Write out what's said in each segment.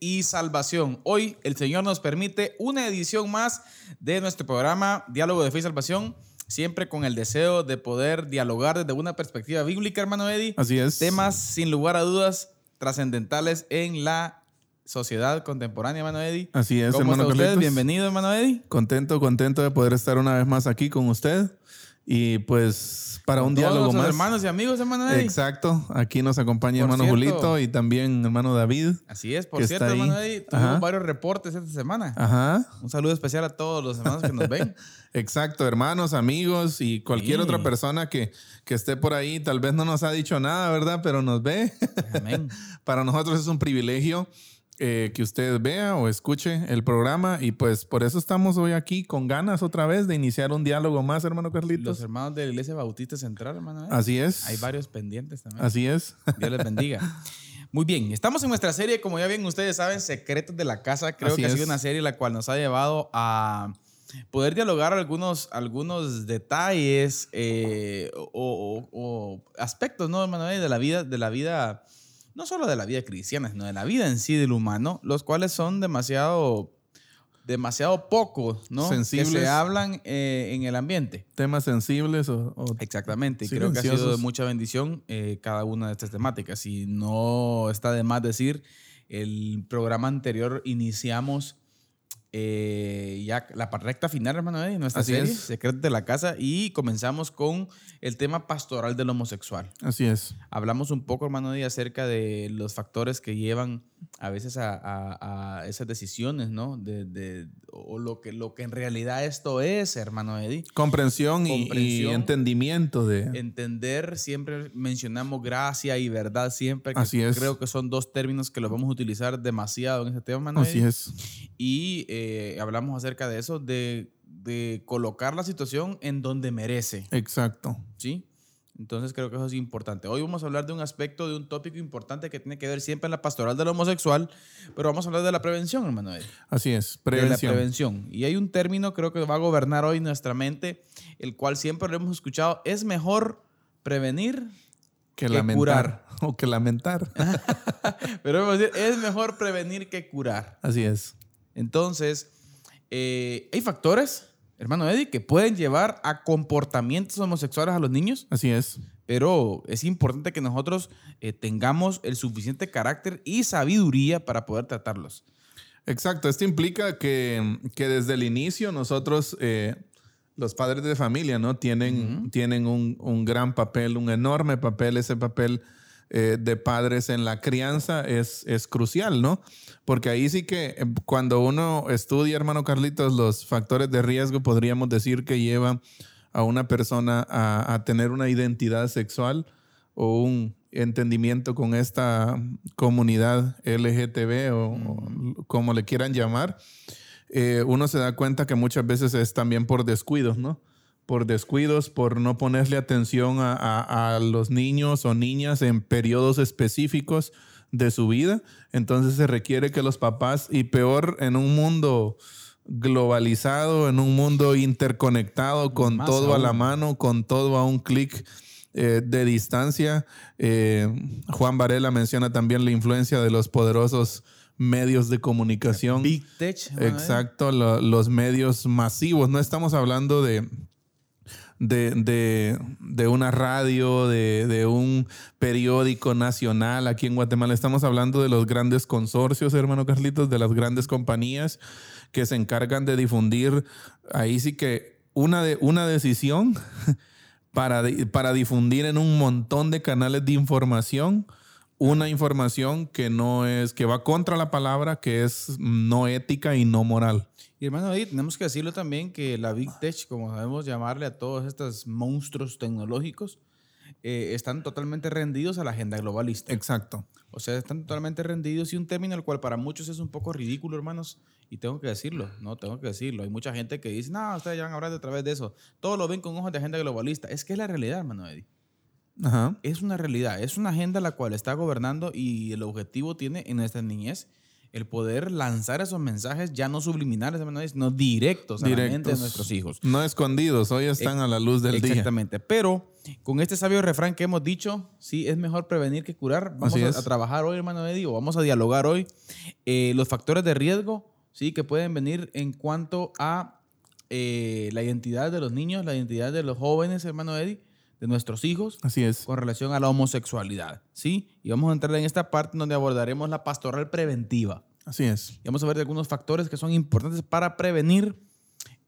y Salvación. Hoy el Señor nos permite una edición más de nuestro programa Diálogo de Fe y Salvación, siempre con el deseo de poder dialogar desde una perspectiva bíblica, hermano Eddie. Así es. Temas, sin lugar a dudas, trascendentales en la sociedad contemporánea, hermano Eddie. Así es, ¿Cómo hermano está usted? Bienvenido, hermano Eddie. Contento, contento de poder estar una vez más aquí con usted. Y pues para Con un todos diálogo más. hermanos y amigos, hermano Eddie. Exacto. Aquí nos acompaña Por hermano cierto. Julito y también hermano David. Así es, por cierto, hermano Eddie, tuvimos Ajá. varios reportes esta semana. Ajá. Un saludo especial a todos los hermanos que nos ven. Exacto, hermanos, amigos y cualquier Sí. otra persona que, que esté por ahí. Tal vez no nos ha dicho nada, ¿verdad? Pero nos ve. Amén. Para nosotros es un privilegio eh, que usted vea o escuche el programa y pues por eso estamos hoy aquí con ganas otra vez de iniciar un diálogo más, hermano Los Carlitos. hermanos de la Iglesia Bautista Central, hermano. Eddie. Así es. Hay varios pendientes también. Así es. Dios les bendiga. Muy bien, estamos en nuestra serie, como ya bien ustedes saben, Secretos de la Casa. Creo Así que ha es. sido una serie la cual nos ha llevado a poder dialogar algunos, algunos detalles eh, o, o- o aspectos, ¿no, hermano? De la vida, de la vida, no solo de la vida cristiana, sino de la vida en sí del humano, los cuales son demasiado, demasiado pocos, ¿no? Que Sensibles. se hablan eh, en el ambiente. Temas sensibles o, o- Exactamente, y creo que ha sido de mucha bendición eh, cada una de estas temáticas. Y no está de más decir, el programa anterior iniciamos eh, ya la recta final, hermano Eddie, nuestra Así serie, es. Secretos de la Casa, y comenzamos con el tema pastoral del homosexual. Así es. Hablamos un poco, hermano Eddie, acerca de los factores que llevan a veces a, a- a esas decisiones, ¿no? De, de- o lo que, lo que en realidad esto es, hermano Eddie. Comprensión, y- entendimiento de... entender, siempre mencionamos gracia y verdad siempre. que Así es. Creo que son dos términos que los vamos a utilizar demasiado en este tema. ¿no, Así Eddie? es. Y eh, hablamos acerca de eso, de, de colocar la situación en donde merece, Exacto. ¿sí? Entonces creo que eso es importante. Hoy vamos a hablar de un aspecto, de un tópico importante que tiene que ver siempre en la pastoral del homosexual, pero vamos a hablar de la prevención, hermano. Así es. de la Prevención. prevención. Y hay un término, creo que va a gobernar hoy nuestra mente, el cual siempre lo hemos escuchado, es mejor prevenir, que que lamentar. curar. O que lamentar. pero vamos a decir, es mejor prevenir que curar. Así es. Entonces, eh, hay factores, hermano Eddie, que pueden llevar a comportamientos homosexuales a los niños, Así es. pero es importante que nosotros eh, tengamos el suficiente carácter y sabiduría para poder tratarlos. Exacto. Esto implica que, que desde el inicio nosotros, eh, los padres de familia, ¿no? Tienen, tienen un, un gran papel, un enorme papel. Ese papel eh, de padres en la crianza es, es crucial, ¿no? Porque ahí sí que eh, cuando uno estudia, hermano Carlitos, los factores de riesgo, podríamos decir que lleva a una persona a, a tener una identidad sexual o un entendimiento con esta comunidad LGTB o, o como le quieran llamar, eh, uno se da cuenta que muchas veces es también por descuidos, ¿no? Por descuidos, por no ponerle atención a, a- a los niños o niñas en periodos específicos de su vida. Entonces se requiere que los papás, y peor en un mundo globalizado, en un mundo interconectado, con Más todo a la mano, con todo a un clic eh, de distancia. Eh, Juan Varela menciona también la influencia de los poderosos medios de comunicación. Big Tech. Exacto, lo- los medios masivos. No estamos hablando de, de, de- de una radio, de, de un periódico nacional aquí en Guatemala. Estamos hablando de los grandes consorcios, hermano Carlitos, de las grandes compañías que se encargan de difundir. Ahí sí que una, de, una decisión para, para difundir en un montón de canales de información una información que no es, que va contra la palabra, que es no ética y no moral. Y hermano, ahí tenemos que decirlo también que la Big Tech, como sabemos llamarle a todos estos monstruos tecnológicos, eh, están totalmente rendidos a la agenda globalista. Exacto. O sea, están totalmente rendidos y un término el cual para muchos es un poco ridículo, hermanos, Y tengo que decirlo, no, tengo que decirlo. Hay mucha gente que dice, no, ustedes ya van a hablar de través de eso. Todo lo ven con ojos de gente globalista. Es que es la realidad, hermano Eddie. Ajá. Es una realidad, es una agenda la cual está gobernando y el objetivo tiene en nuestra niñez el poder lanzar esos mensajes ya no subliminales, sino directos, a mente de Directos. nuestros hijos. No escondidos, hoy están a la luz del día. Exactamente. Pero con este sabio refrán que hemos dicho, sí, es mejor prevenir que curar. Vamos a trabajar hoy, hermano Eddie, o vamos a dialogar hoy eh, los factores de riesgo, sí, que pueden venir en cuanto a eh, la identidad de los niños, la identidad de los jóvenes, hermano Eddie, de nuestros hijos, Así es. con relación a la homosexualidad, sí. Y vamos a entrar en esta parte donde abordaremos la pastoral preventiva. Así es. Y vamos a ver de algunos factores que son importantes para prevenir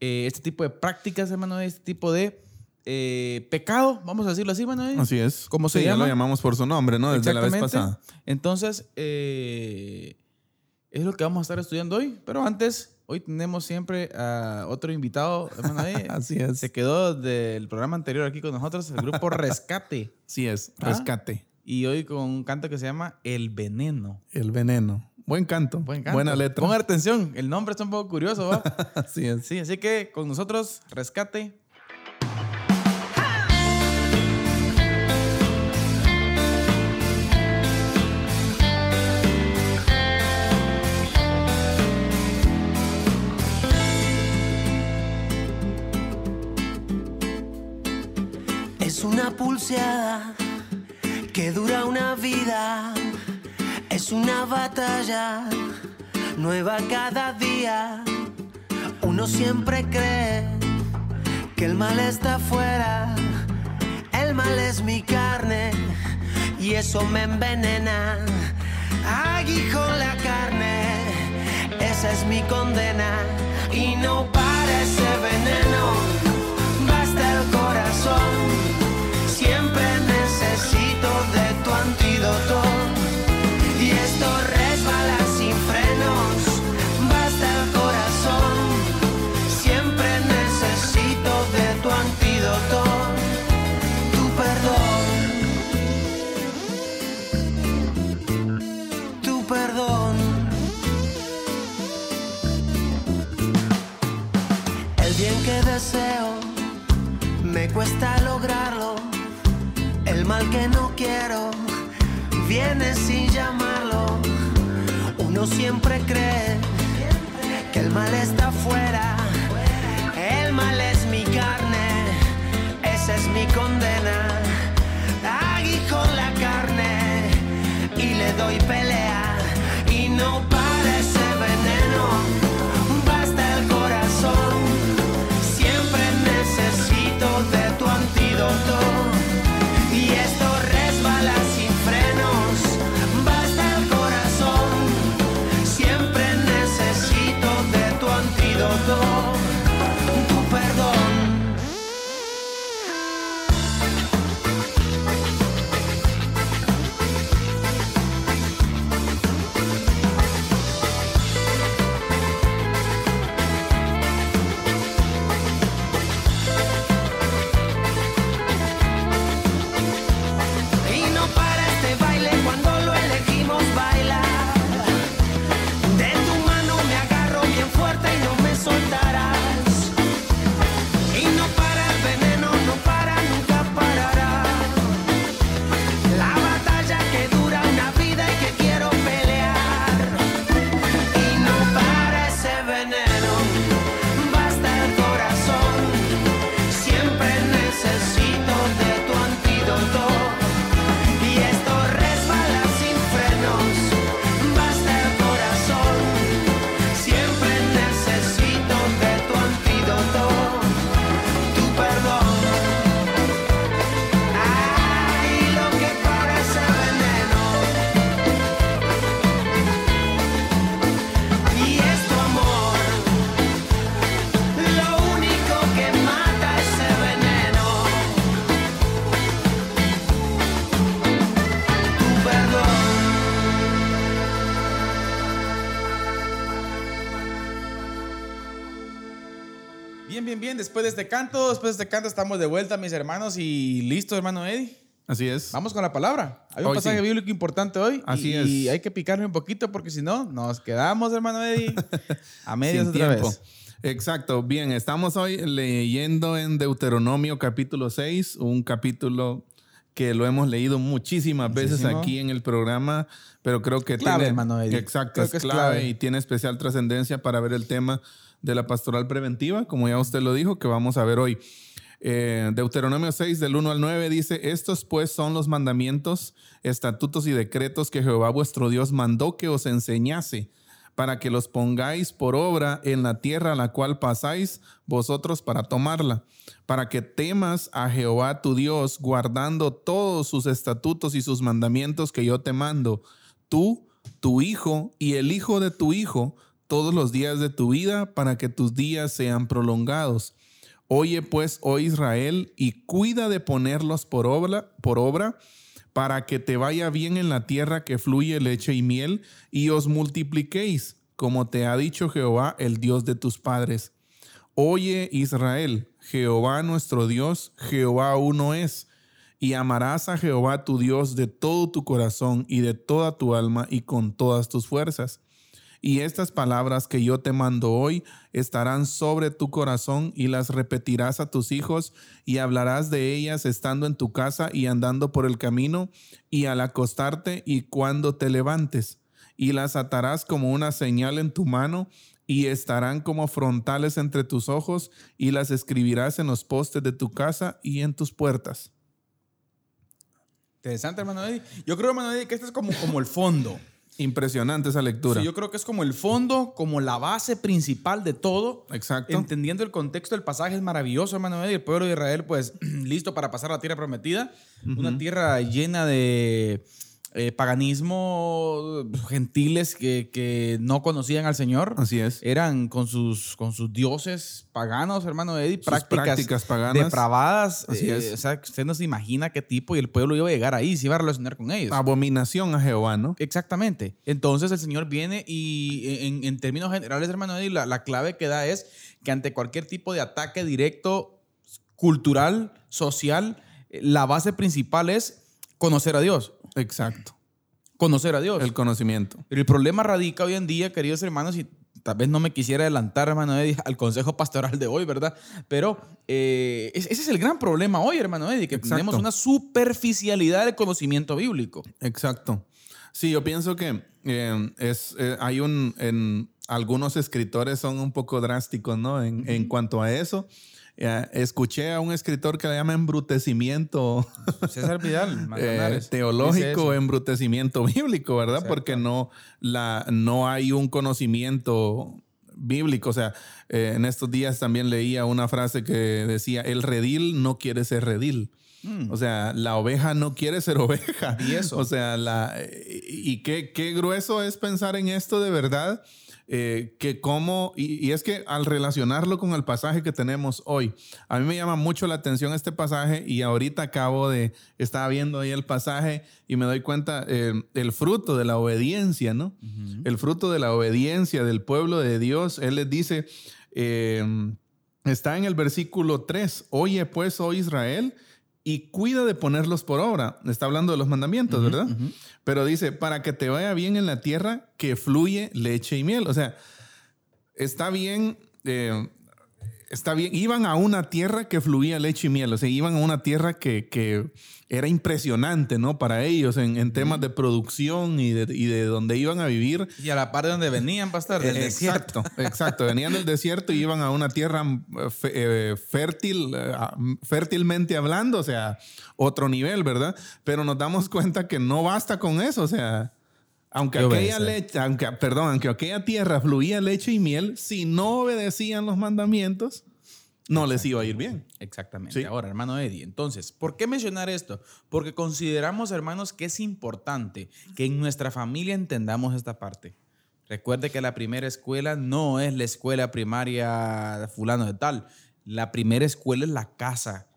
eh, este tipo de prácticas, hermano, este tipo de eh, pecado, vamos a decirlo así, hermano. Así es. ¿Cómo se Sí, ya llama? lo llamamos por su nombre, ¿no? Desde la vez pasada. Entonces, eh, es lo que vamos a estar estudiando hoy. Pero antes, hoy tenemos siempre a otro invitado, hermano. eh, Así es. Se quedó del programa anterior aquí con nosotros, el grupo Rescate. Así es. Ah. Rescate. Y hoy con un canto que se llama El Veneno. El veneno. Buen canto. Buen canto. Buena letra. Pongan atención, el nombre está un poco curioso, ¿va? Así es. Sí, así que con nosotros, rescate. Es una pulseada que dura una vida. Es una batalla nueva cada día. Uno siempre cree que el mal está afuera. El mal es mi carne y eso me envenena. Aguijón la carne, esa es mi condena. Y no para ese veneno, basta el corazón. Siempre necesito de tu antídoto. Y esto resbala sin frenos, basta el corazón. Siempre necesito de tu antídoto, tu perdón. Tu perdón. El bien que deseo me cuesta viene sin llamarlo. Uno siempre cree que el mal está afuera. El mal es mi carne, esa es mi condena. Aguijón la carne y le doy pelea. Después de este canto, después de este canto estamos de vuelta, mis hermanos, y listo, hermano Eddie. Así es. Vamos con la palabra. Hay un Hoy pasaje sí. bíblico importante hoy. Así y, es. Y hay que picarle un poquito porque si no, nos quedamos, hermano Eddie, a medias Sin otra tiempo. vez. Exacto. Bien, estamos hoy leyendo en Deuteronomio capítulo 6, un capítulo que lo hemos leído muchísimas veces Muchísimo. aquí en el programa, pero creo que Clave, tiene, hermano Eddie. Exacto, Creo es que es clave, clave. y tiene especial trascendencia para ver el tema de la pastoral preventiva, como ya usted lo dijo, que vamos a ver hoy. Eh, Deuteronomio 6 del 1 al 9 dice, estos pues son los mandamientos, estatutos y decretos que Jehová vuestro Dios mandó que os enseñase para que los pongáis por obra en la tierra a la cual pasáis vosotros para tomarla, para que temas a Jehová tu Dios, guardando todos sus estatutos y sus mandamientos que yo te mando, tú, tu hijo y el hijo de tu hijo, todos los días de tu vida, para que tus días sean prolongados. Oye pues, oh Israel, y cuida de ponerlos por obra, por obra, para que te vaya bien en la tierra que fluye leche y miel, y os multipliquéis, como te ha dicho Jehová, el Dios de tus padres. Oye Israel, Jehová nuestro Dios, Jehová uno es, y amarás a Jehová tu Dios de todo tu corazón y de toda tu alma y con todas tus fuerzas. Y estas palabras que yo te mando hoy estarán sobre tu corazón y las repetirás a tus hijos y hablarás de ellas estando en tu casa y andando por el camino y al acostarte y cuando te levantes. Y las atarás como una señal en tu mano y estarán como frontales entre tus ojos y las escribirás en los postes de tu casa y en tus puertas. Interesante, hermano Eddie. Yo creo, hermano que este es como, como el fondo. Impresionante esa lectura. Sí, yo creo que es como el fondo, como la base principal de todo. Exacto. Entendiendo el contexto del pasaje es maravilloso, hermano Eddie. El pueblo de Israel, pues, listo para pasar a la tierra prometida. Una tierra llena de eh, paganismo, gentiles que, que no conocían al Señor. Así es. Eran con sus, con sus dioses paganos, hermano Eddie, Sus prácticas, prácticas paganas. depravadas. Así eh, es. O sea, usted no se imagina qué tipo y el pueblo iba a llegar ahí, se iba a relacionar con ellos. Abominación a Jehová, ¿no? Exactamente. Entonces el Señor viene y en, en términos generales, hermano Eddie, la, la clave que da es que ante cualquier tipo de ataque directo, cultural, social, eh, la base principal es conocer a Dios. Exacto. Conocer a Dios. El conocimiento. Pero el problema radica hoy en día, queridos hermanos, y tal vez no me quisiera adelantar, hermano Eddie, al consejo pastoral de hoy, ¿verdad? Pero eh, es- ese es el gran problema hoy, hermano Eddie, que Exacto. tenemos una superficialidad del conocimiento bíblico. Exacto. Sí, yo pienso que eh, es, eh, hay un, en, algunos escritores son un poco drásticos, ¿no? En, en cuanto a eso. Eh, escuché a un escritor que le llama embrutecimiento César Vidal, eh, teológico, embrutecimiento bíblico, ¿verdad? Exacto. Porque no, la, no hay un conocimiento bíblico. O sea, eh, en estos días también leía una frase que decía, el redil no quiere ser redil. O sea, la oveja no quiere ser oveja. Y eso. O sea, la, y qué, qué grueso es pensar en esto de verdad. Eh, que como, y, y es que al relacionarlo con el pasaje que tenemos hoy, a mí me llama mucho la atención este pasaje y ahorita acabo de, estaba viendo ahí el pasaje y me doy cuenta eh, el fruto de la obediencia, ¿no? El fruto de la obediencia del pueblo de Dios. Él les dice, eh, está en el versículo 3, oye pues, oh Israel, y cuida de ponerlos por obra. Está hablando de los mandamientos, ¿verdad? Pero dice, para que te vaya bien en la tierra que fluye leche y miel. O sea, está bien, eh, está bien. Iban a una tierra que fluía leche y miel. O sea, iban a una tierra que, que era impresionante, ¿no? Para ellos en, en temas de producción y de, y de donde iban a vivir. Y a la par de donde venían, pastor, del Eh, desierto. Exacto, exacto. Venían del desierto y iban a una tierra eh, eh, fértil, eh, fértilmente hablando, o sea, otro nivel, ¿verdad? Pero nos damos cuenta que no basta con eso, o sea, aunque Que aquella leche, aunque, perdón, aunque aquella tierra fluía leche y miel, si no obedecían los mandamientos, no les iba a ir bien. Exactamente. Sí. Ahora, hermano Eddie, entonces, ¿por qué mencionar esto? Porque consideramos, hermanos, que es importante que en nuestra familia entendamos esta parte. Recuerde que la primera escuela no es la escuela primaria de fulano de tal. La primera escuela es la casa.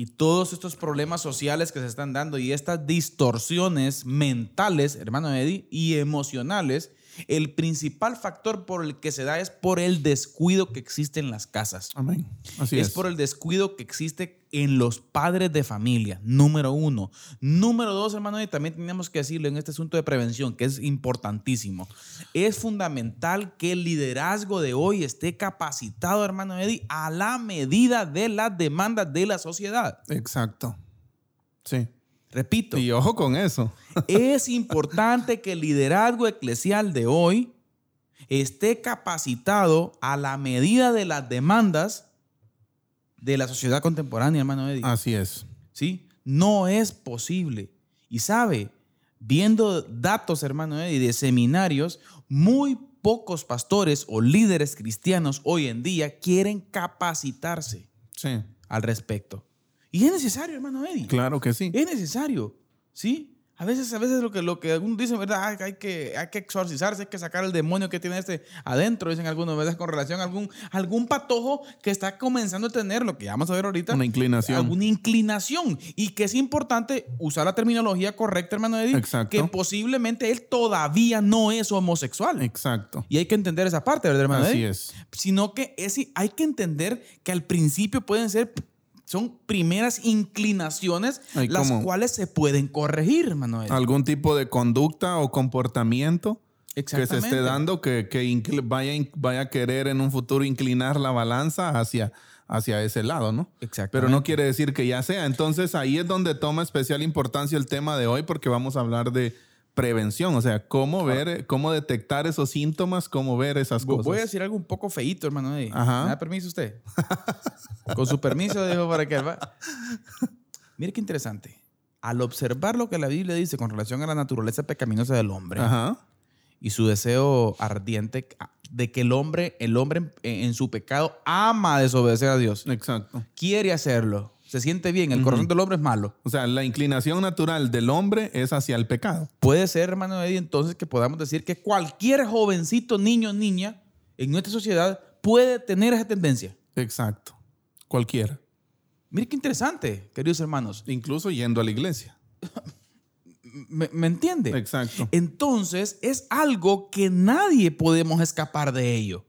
Y todos estos problemas sociales que se están dando y estas distorsiones mentales, hermano Eddie, y emocionales, el principal factor por el que se da es por el descuido que existe en las casas. Amén. Así es. es por el descuido que existe en los padres de familia, número uno. Número dos, hermano, y también tenemos que decirlo en este asunto de prevención, que es importantísimo. Es fundamental que el liderazgo de hoy esté capacitado, hermano Eddie, a la medida de las demandas de la sociedad. Exacto. Sí. Repito, Y ojo con eso. es importante que el liderazgo eclesial de hoy esté capacitado a la medida de las demandas de la sociedad contemporánea, hermano Eddie. Así es. ¿sí? No es posible. Y sabe, viendo datos, hermano Eddie, de seminarios, muy pocos pastores o líderes cristianos hoy en día quieren capacitarse Sí. al respecto. Y es necesario, hermano Eddie. Claro que sí. Es necesario, ¿sí? A veces, a veces lo que, lo que algunos dicen, ¿verdad? Hay, hay que, hay que exorcizarse, hay que sacar el demonio que tiene este adentro, dicen algunos, ¿verdad? Con relación a algún, algún patojo que está comenzando a tener, lo que vamos a ver ahorita. Una inclinación. Alguna inclinación. Y que es importante usar la terminología correcta, hermano Eddie. Exacto. Que posiblemente él todavía no es homosexual. Exacto. Y hay que entender esa parte, ¿verdad, hermano Así Eddie? es. Sino que es, hay que entender que al principio pueden ser, son primeras inclinaciones las ¿cómo? cuales se pueden corregir, Eddie. Algún tipo de conducta o comportamiento que se esté dando que, que vaya, vaya a querer en un futuro inclinar la balanza hacia, hacia ese lado, ¿no? Exactamente. Pero no quiere decir que ya sea. Entonces ahí es donde toma especial importancia el tema de hoy porque vamos a hablar de prevención, o sea, cómo ver, cómo detectar esos síntomas, cómo ver esas cosas. Voy a decir algo un poco feíto, hermano. ¿Me da permiso usted? Con su permiso, dijo para que va. Mire qué interesante. Al observar lo que la Biblia dice con relación a la naturaleza pecaminosa del hombre Ajá. y su deseo ardiente de que el hombre, el hombre en, en su pecado ama desobedecer a Dios, Exacto. quiere hacerlo, se siente bien, el corazón del hombre es malo. O sea, la inclinación natural del hombre es hacia el pecado. Puede ser, hermano Eddie, entonces que podamos decir que cualquier jovencito, niño, niña en nuestra sociedad puede tener esa tendencia. Exacto. Cualquiera. Mire qué interesante, queridos hermanos. Incluso yendo a la iglesia. ¿Me, me entiende? Exacto. Entonces es algo que nadie podemos escapar de ello.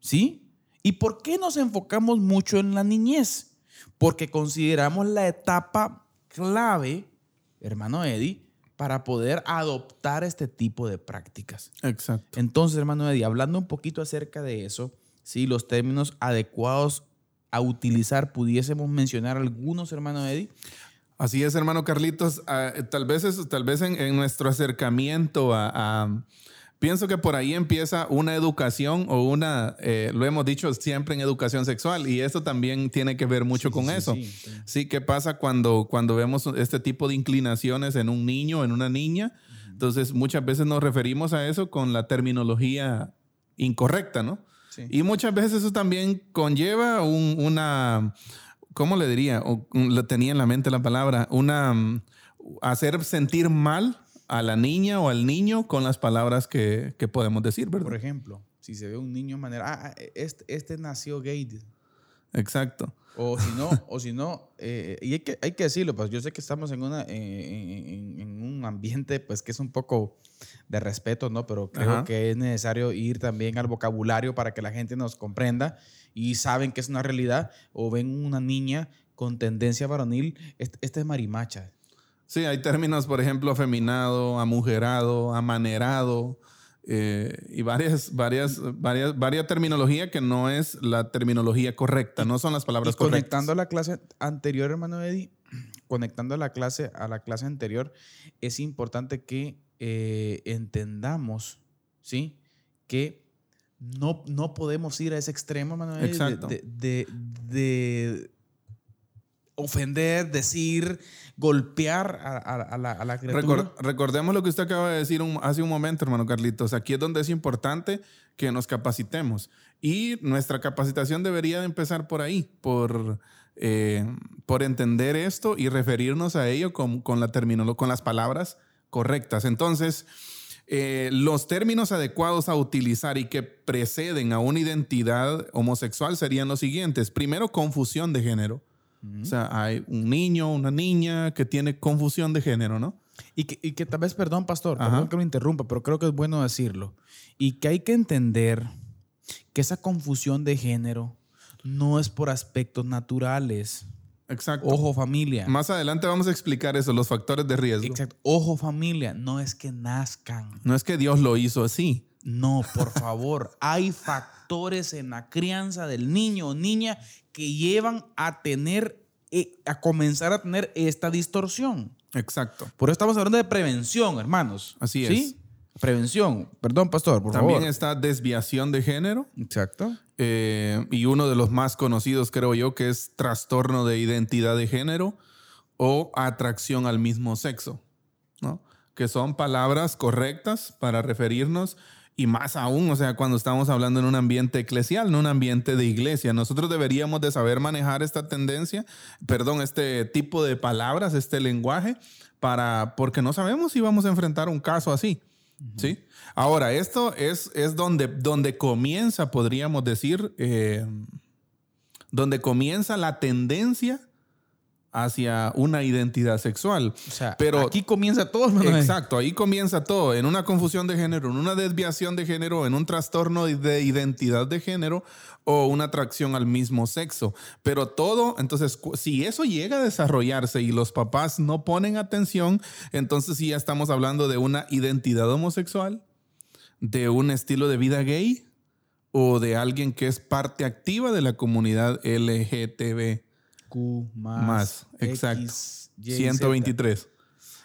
¿Sí? ¿Y por qué nos enfocamos mucho en la niñez? Porque consideramos la etapa clave, hermano Eddie, para poder adoptar este tipo de prácticas. Exacto. Entonces, hermano Eddie, hablando un poquito acerca de eso, sí, los términos adecuados a utilizar, pudiésemos mencionar algunos, hermano Eddie. Así es, hermano Carlitos. Ah, tal vez, es- tal vez en, en nuestro acercamiento a, a- Pienso que por ahí empieza una educación o una, eh, lo hemos dicho siempre en educación sexual y esto también tiene que ver mucho Sí, con sí, eso. sí, sí. ¿qué pasa cuando, cuando vemos este tipo de inclinaciones en un niño, en una niña? Entonces, muchas veces nos referimos a eso con la terminología incorrecta, ¿no? Y muchas veces eso también conlleva un- una, ¿cómo le diría? O, un- tenía en la mente la palabra, una, mm, hacer sentir mal a la niña o al niño con las palabras que, que podemos decir, Por ¿verdad? ejemplo, si se ve un niño de manera, ah, ah, este, este nació gay. Exacto. O si no, o si no, eh, y hay que, hay que decirlo, pues yo sé que estamos en, una, en, en- en un ambiente pues que es un poco de respeto, ¿no? Pero creo Ajá. que es necesario ir también al vocabulario para que la gente nos comprenda y saben que es una realidad o ven una niña con tendencia varonil, este, este es marimacha. Sí, hay términos, por ejemplo, afeminado, amujerado, amanerado eh, y varias, varias, varias, varias terminología que no es la terminología correcta, no son las palabras Y conectando correctas. a la clase anterior, hermano Eddie, conectando a la clase, a la clase anterior, es importante que eh, entendamos, ¿sí? Que no, no podemos ir a ese extremo, hermano Eddie, de- Exacto. De, de- de ofender, decir, golpear a, a- a la, a la criatura. Recor- recordemos lo que usted acaba de decir un- hace un momento, hermano Carlitos. Aquí es donde es importante que nos capacitemos. Y nuestra capacitación debería de empezar por ahí, por, eh, por entender esto y referirnos a ello con, con la con las palabras correctas. Entonces, eh, los términos adecuados a utilizar y que preceden a una identidad homosexual serían los siguientes. Primero, confusión de género. O sea, hay un niño, una niña que tiene confusión de género, ¿no? Y que, y que tal vez, perdón, pastor, Ajá. perdón que lo interrumpa, pero creo que es bueno decirlo. Y que hay que entender que esa confusión de género no es por aspectos naturales. Exacto. Ojo familia. Más adelante vamos a explicar eso, los factores de riesgo. Exacto. Ojo familia, no es que nazcan. No es que Dios lo hizo así. No, por favor. Hay factores en la crianza del niño o niña que llevan a tener, eh, a comenzar a tener esta distorsión. Exacto. Por eso estamos hablando de prevención, hermanos. Así ¿Sí? Prevención. Perdón, pastor, por También favor. está desviación de género. Exacto. eh, y uno de los más conocidos, creo yo, que es trastorno de identidad de género o atracción al mismo sexo, ¿no? Que son palabras correctas para referirnos y más aún, o sea, cuando estamos hablando en un ambiente eclesial, en un ambiente de iglesia, nosotros deberíamos de saber manejar esta tendencia, perdón, este tipo de palabras, este lenguaje, para, porque no sabemos si vamos a enfrentar un caso así. ¿Sí? Ahora, esto es, es donde, donde comienza, podríamos decir, eh, donde comienza la tendencia hacia una identidad sexual. O sea, Pero- aquí comienza todo, hermano. Exacto, ahí comienza todo, en una confusión de género, en una desviación de género, en un trastorno de identidad de género o una atracción al mismo sexo. Pero todo, entonces, si eso llega a desarrollarse y los papás no ponen atención, entonces sí ya estamos hablando de una identidad homosexual, de un estilo de vida gay o de alguien que es parte activa de la comunidad LGTB Q más, más. Exacto. X, Y, 123. Z.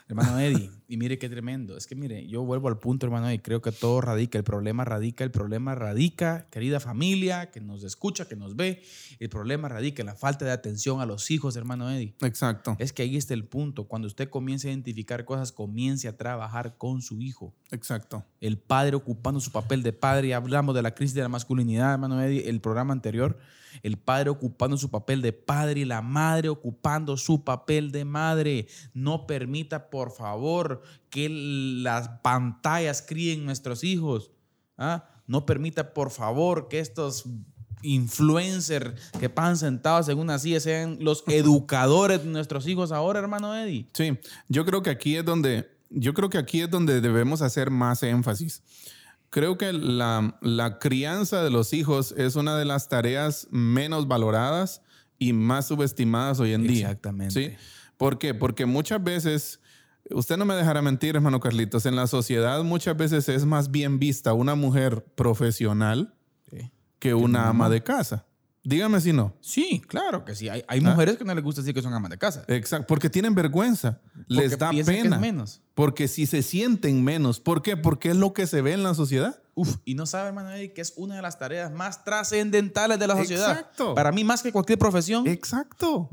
Hermano Eddie, y mire qué tremendo. Es que mire, yo vuelvo al punto, hermano Eddie. Creo que todo radica, el problema radica, el problema radica, querida familia que nos escucha, que nos ve. El problema radica en la falta de atención a los hijos, hermano Eddie. Exacto, Es que ahí está el punto. Cuando usted comience a identificar cosas, comience a trabajar con su hijo. exacto. El padre ocupando su papel de padre. Hablamos de la crisis de la masculinidad, hermano Eddie, el programa anterior. El padre ocupando su papel de padre y la madre ocupando su papel de madre. No permita, por favor, que las pantallas críen nuestros hijos. ¿ah? No permita, por favor, que estos influencers que pasan sentados en una silla sean los educadores de nuestros hijos ahora, hermano Eddie. Sí, yo creo que aquí es donde, yo creo que aquí es donde debemos hacer más énfasis. Creo que la, la crianza de los hijos es una de las tareas menos valoradas y más subestimadas hoy en día. Exactamente. ¿Sí? ¿Por qué? Porque muchas veces, usted no me dejará mentir, hermano Carlitos, en la sociedad muchas veces es más bien vista una mujer profesional Sí. que una ama de casa. Dígame si no. Sí, claro que sí. Hay, hay Ah. mujeres que no les gusta decir que son amas de casa. Exacto, porque tienen vergüenza, les Porque da piensan que es pena. menos. Porque si se sienten menos, ¿por qué? Porque es lo que se ve en la sociedad. Uf, y no sabe, hermano Eddie, que es una de las tareas más trascendentales de la sociedad. Exacto. Para mí, más que cualquier profesión, Exacto.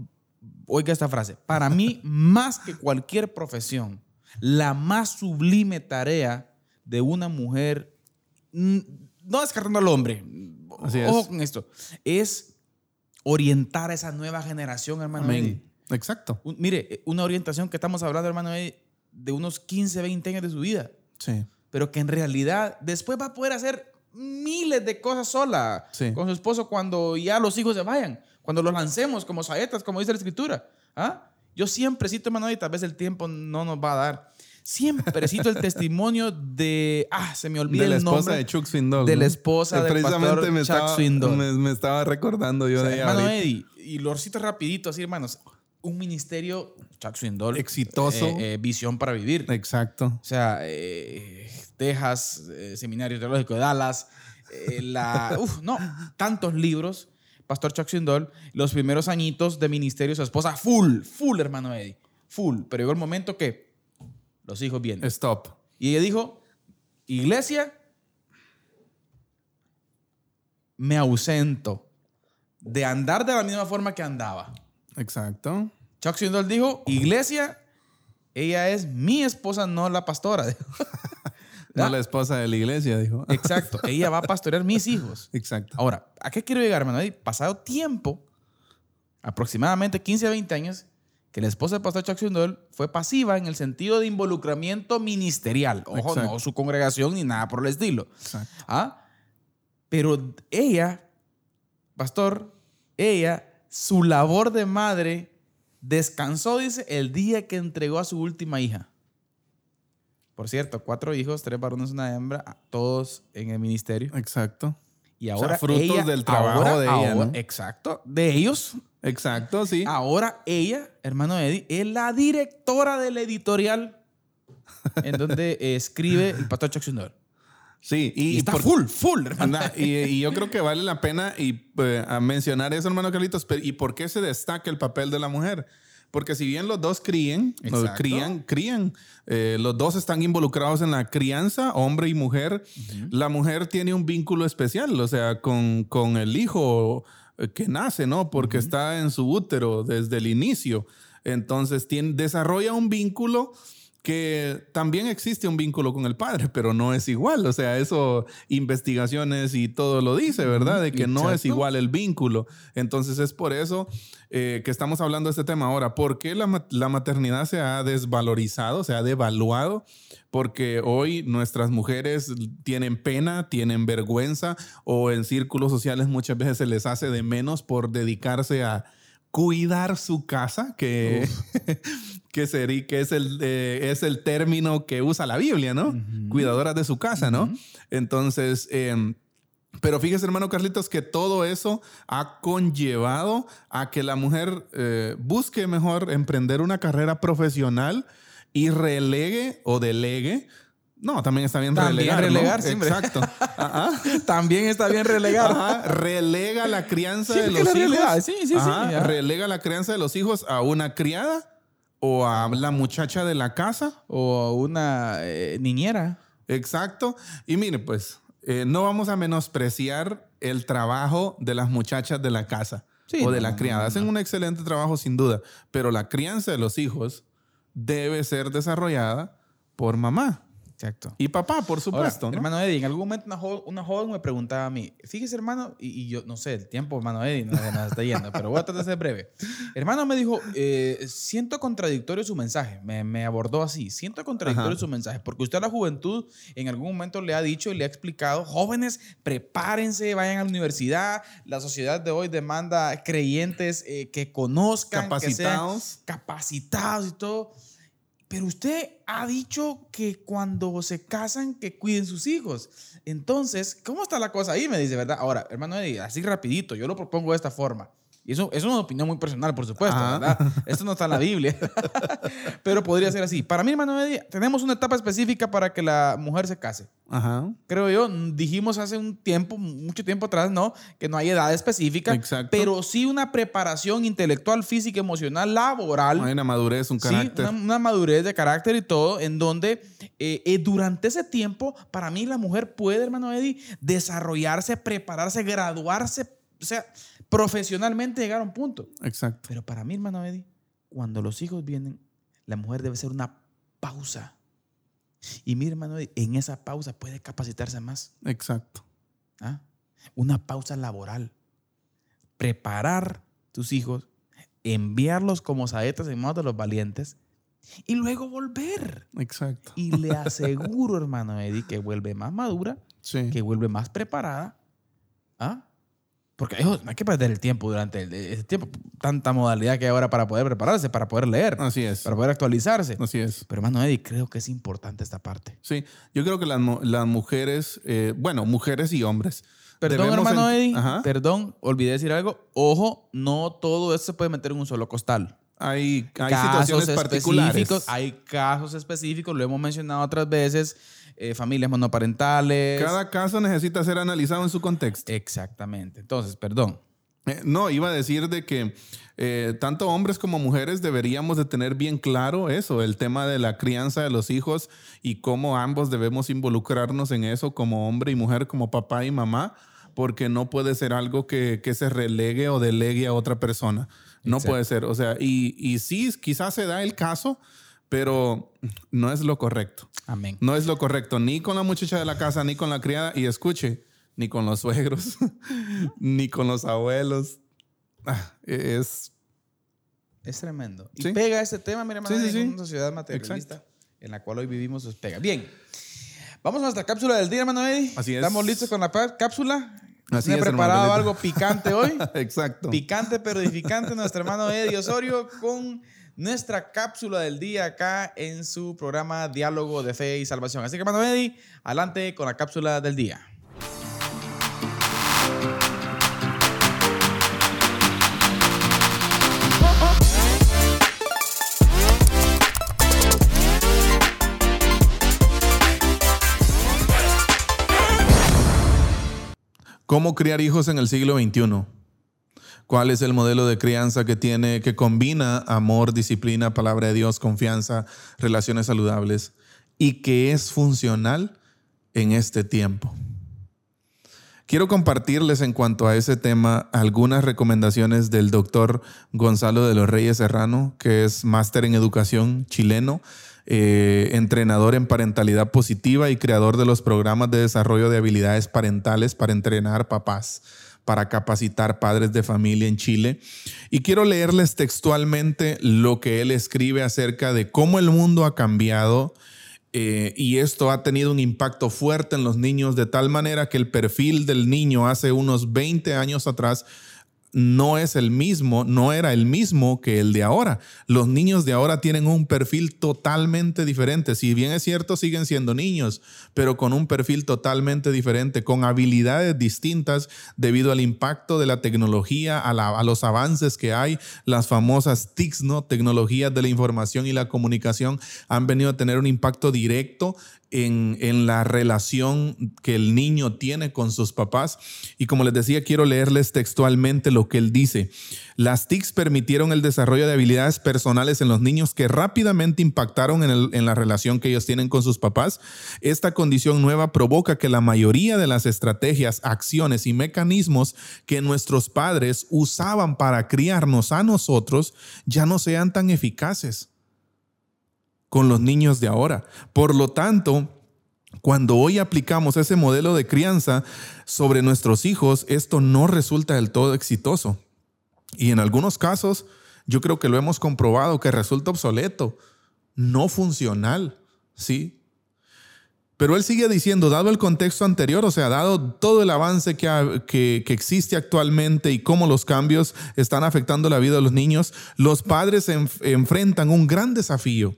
oiga esta frase, para mí, más que cualquier profesión, la más sublime tarea de una mujer, mm, no descartando al hombre, Así ojo es. con esto, es orientar a esa nueva generación, hermano Eddie. Amén. Exacto. Un- mire, eh, una orientación que estamos hablando, hermano, Eddie, de unos 15, 20 años de su vida. Sí. pero que en realidad después va a poder hacer miles de cosas sola Sí. con su esposo cuando ya los hijos se vayan, cuando los lancemos como saetas, como dice la escritura. ¿Ah? Yo siempre cito, hermano, y tal vez el tiempo no nos va a dar. Siempre cito el testimonio de, ah, se me olvida De la el esposa nombre. de Chuck Swindoll. de la esposa Eh, del Precisamente pastor me Chuck estaba, Swindoll. me, me estaba recordando yo O sea, de ella hermano ahorita. Eddie, y lo cito rapidito así, hermanos. Un ministerio, Chuck Swindoll. Exitoso. eh, eh, visión para vivir. Exacto. O sea, eh, Texas, Seminario Teológico de Dallas, la, uf, no, tantos libros. Pastor Chuck Swindoll, los primeros añitos de ministerio, su esposa, full, full, hermano Eddie, full. Pero llegó el momento que los hijos vienen. Stop. Y ella dijo, iglesia, me ausento de andar de la misma forma que andaba. Exacto. Chuck Swindoll dijo, iglesia, ella es mi esposa, no la pastora. No la esposa de la iglesia, dijo. Exacto, ella va a pastorear mis hijos. Exacto. Ahora, ¿a qué quiero llegar, hermano? Eddie? Pasado tiempo, aproximadamente 15 a 20 años, que la esposa del pastor Chuck Swindoll fue pasiva en el sentido de involucramiento ministerial. Ojo, Exacto. no su congregación ni nada por el estilo. ¿Ah? Pero ella, pastor, ella, su labor de madre, descansó, dice, el día que entregó a su última hija. Por cierto, cuatro hijos, tres varones, una hembra, todos en el ministerio. Exacto. Y sea, ahora frutos ella- del trabajo ahora- de ella, ahora- ¿no? Exacto, de ellos. Exacto, sí. Ahora ella, hermano Eddie, es la directora del editorial en donde escribe el pastor Chuck. Sí, y, Y, está por- full, full, hermano. Anda, y, y yo creo que vale la pena y, eh, a mencionar eso, hermano Carlitos. ¿Y por qué se destaca el papel de la mujer? Porque si bien los dos críen, Exacto. crían, crían, eh, los dos están involucrados en la crianza, hombre y mujer, la mujer tiene un vínculo especial, o sea, con, con el hijo que nace, ¿no? Porque está en su útero desde el inicio. Entonces, tiene, desarrolla un vínculo que también existe un vínculo con el padre, pero no es igual. O sea, eso investigaciones y todo lo dice, ¿verdad? De que no es igual el vínculo. Entonces es por eso eh, que estamos hablando de este tema ahora. ¿Por qué la, la maternidad se ha desvalorizado, se ha devaluado? Porque hoy nuestras mujeres tienen pena, tienen vergüenza o en círculos sociales muchas veces se les hace de menos por dedicarse a cuidar su casa, que, que, sería, que es, el, eh, es el término que usa la Biblia, ¿no? Cuidadoras de su casa, ¿no? Entonces, em, pero fíjese, hermano Carlitos, que todo eso ha conllevado a que la mujer eh, busque mejor emprender una carrera profesional y relegue o delegue. No, también está bien También relegar. ¿no? relegar, hombre. Exacto. Ajá. También está bien relegar. Ajá, relega la crianza Sí, de los hijos. sí, sí, sí, Ajá, relega la crianza de los hijos a una criada o a la muchacha de la casa. O una eh, niñera. Exacto. Y mire, pues, eh, no vamos a menospreciar el trabajo de las muchachas de la casa o de no, la no, criada. no, Hacen no. un excelente trabajo, sin duda. Pero la crianza de los hijos debe ser desarrollada por mamá Exacto. y papá, por supuesto. Ahora, ¿no? Hermano Eddie, en algún momento una, jo- una joven me preguntaba a mí, fíjese hermano, y, y yo no sé, el tiempo, hermano Eddie, no, nos está yendo, pero voy a tratar de ser breve. Hermano me dijo, eh, siento contradictorio su mensaje, me, me abordó así, siento contradictorio Ajá. su mensaje, porque usted a la juventud en algún momento le ha dicho y le ha explicado, jóvenes, prepárense, vayan a la universidad, la sociedad de hoy demanda creyentes eh, que conozcan, que sean Capacitados. capacitados y todo. Pero usted ha dicho que cuando se casan, que cuiden sus hijos. Entonces, ¿cómo está la cosa ahí? Me dice, ¿verdad? Ahora, hermano Eddie, así rapidito, yo lo propongo de esta forma. Y eso, eso es una opinión muy personal, por supuesto, Ajá. ¿verdad? Esto no está en la Biblia. Pero podría ser así. Para mí, hermano Eddie, tenemos una etapa específica para que la mujer se case. Ajá. Creo yo, dijimos hace un tiempo, mucho tiempo atrás, ¿no? Que no hay edad específica, Exacto. pero sí una preparación intelectual, física, emocional, laboral. Hay una madurez, un Sí, carácter. una, una madurez de carácter y todo, en donde eh, eh, durante ese tiempo, para mí la mujer puede, hermano Eddie, desarrollarse, prepararse, graduarse, o sea, profesionalmente llegar a un punto. Exacto. Pero para mí, hermano Eddie, cuando los hijos vienen, la mujer debe ser una pausa. Y mi hermano Eddie, en esa pausa puede capacitarse más. Exacto. ¿ah? Una pausa laboral. Preparar tus hijos, enviarlos como saetas en manos de los valientes y luego volver. Exacto. Y le aseguro, hermano Eddie, que vuelve más madura, Sí. que vuelve más preparada. ¿ah? Porque hijo, no hay que perder el tiempo durante ese tiempo. Tanta modalidad que hay ahora para poder prepararse, para poder leer, Así es. para poder actualizarse. Así es. Pero, hermano Eddie, creo que es importante esta parte. Sí, yo creo que las, las mujeres, eh, bueno, mujeres y hombres. Perdón, hermano Eddie. Ajá. Perdón, olvidé decir algo. Ojo, no todo esto se puede meter en un solo costal. Hay, hay Casos situaciones particulares. Hay casos específicos, lo hemos mencionado otras veces. Eh, familias monoparentales. Cada caso necesita ser analizado en su contexto. Exactamente. Entonces, perdón. Eh, no, iba a decir de que eh, tanto hombres como mujeres deberíamos de tener bien claro eso, el tema de la crianza de los hijos y cómo ambos debemos involucrarnos en eso como hombre y mujer, como papá y mamá, porque no puede ser algo que, que se relegue o delegue a otra persona. No Exacto. puede ser. O sea, y, y sí, quizás se da el caso, pero no es lo correcto. Amén. No es lo correcto, ni con la muchacha de la casa, ni con la criada. Y escuche, ni con los suegros, ni con los abuelos. Ah, es. Es tremendo. Y Sí. pega ese tema, mira, hermano, Sí, sí, en una sociedad materialista Exacto. en la cual hoy vivimos, pues pega. Bien. Vamos a nuestra cápsula del día, hermano Eddie. Así es. ¿Estamos listos con la cápsula? Así ¿Me he preparado algo picante hoy? Exacto. Picante pero edificante, nuestro hermano Eddie Osorio con nuestra cápsula del día acá en su programa Diálogo de Fe y Salvación. Así que, hermano Eddie, adelante con la cápsula del día. ¿Cómo criar hijos en el siglo XXI? ¿Cuál es el modelo de crianza que tiene, que combina amor, disciplina, palabra de Dios, confianza, relaciones saludables y que es funcional en este tiempo? Quiero compartirles en cuanto a ese tema algunas recomendaciones del doctor Gonzalo de los Reyes Serrano, que es máster en educación chileno eh, entrenador en parentalidad positiva y creador de los programas de desarrollo de habilidades parentales para entrenar papás para capacitar padres de familia en Chile. Y quiero leerles textualmente lo que él escribe acerca de cómo el mundo ha cambiado eh, y esto ha tenido un impacto fuerte en los niños de tal manera que el perfil del niño hace unos 20 años atrás no es el mismo, no era el mismo que el de ahora. Los niños de ahora tienen un perfil totalmente diferente. Si bien es cierto, siguen siendo niños, pero con un perfil totalmente diferente, con habilidades distintas debido al impacto de la tecnología, a, los avances que hay, las famosas TICs, ¿no? Tecnologías de la información y la comunicación han venido a tener un impacto directo en, la relación que el niño tiene con sus papás. Y como les decía, quiero leerles textualmente lo que él dice. Las TICs permitieron el desarrollo de habilidades personales en los niños que rápidamente impactaron en, en la relación que ellos tienen con sus papás. Esta condición nueva provoca que la mayoría de las estrategias, acciones y mecanismos que nuestros padres usaban para criarnos a nosotros ya no sean tan eficaces con los niños de ahora. Por lo tanto, cuando hoy aplicamos ese modelo de crianza sobre nuestros hijos, esto no resulta del todo exitoso. Y en algunos casos, yo creo que lo hemos comprobado que resulta obsoleto, no funcional, ¿sí? Pero él sigue diciendo, dado el contexto anterior, o sea, dado todo el avance que, que, existe actualmente y cómo los cambios están afectando la vida de los niños, los padres enfrentan un gran desafío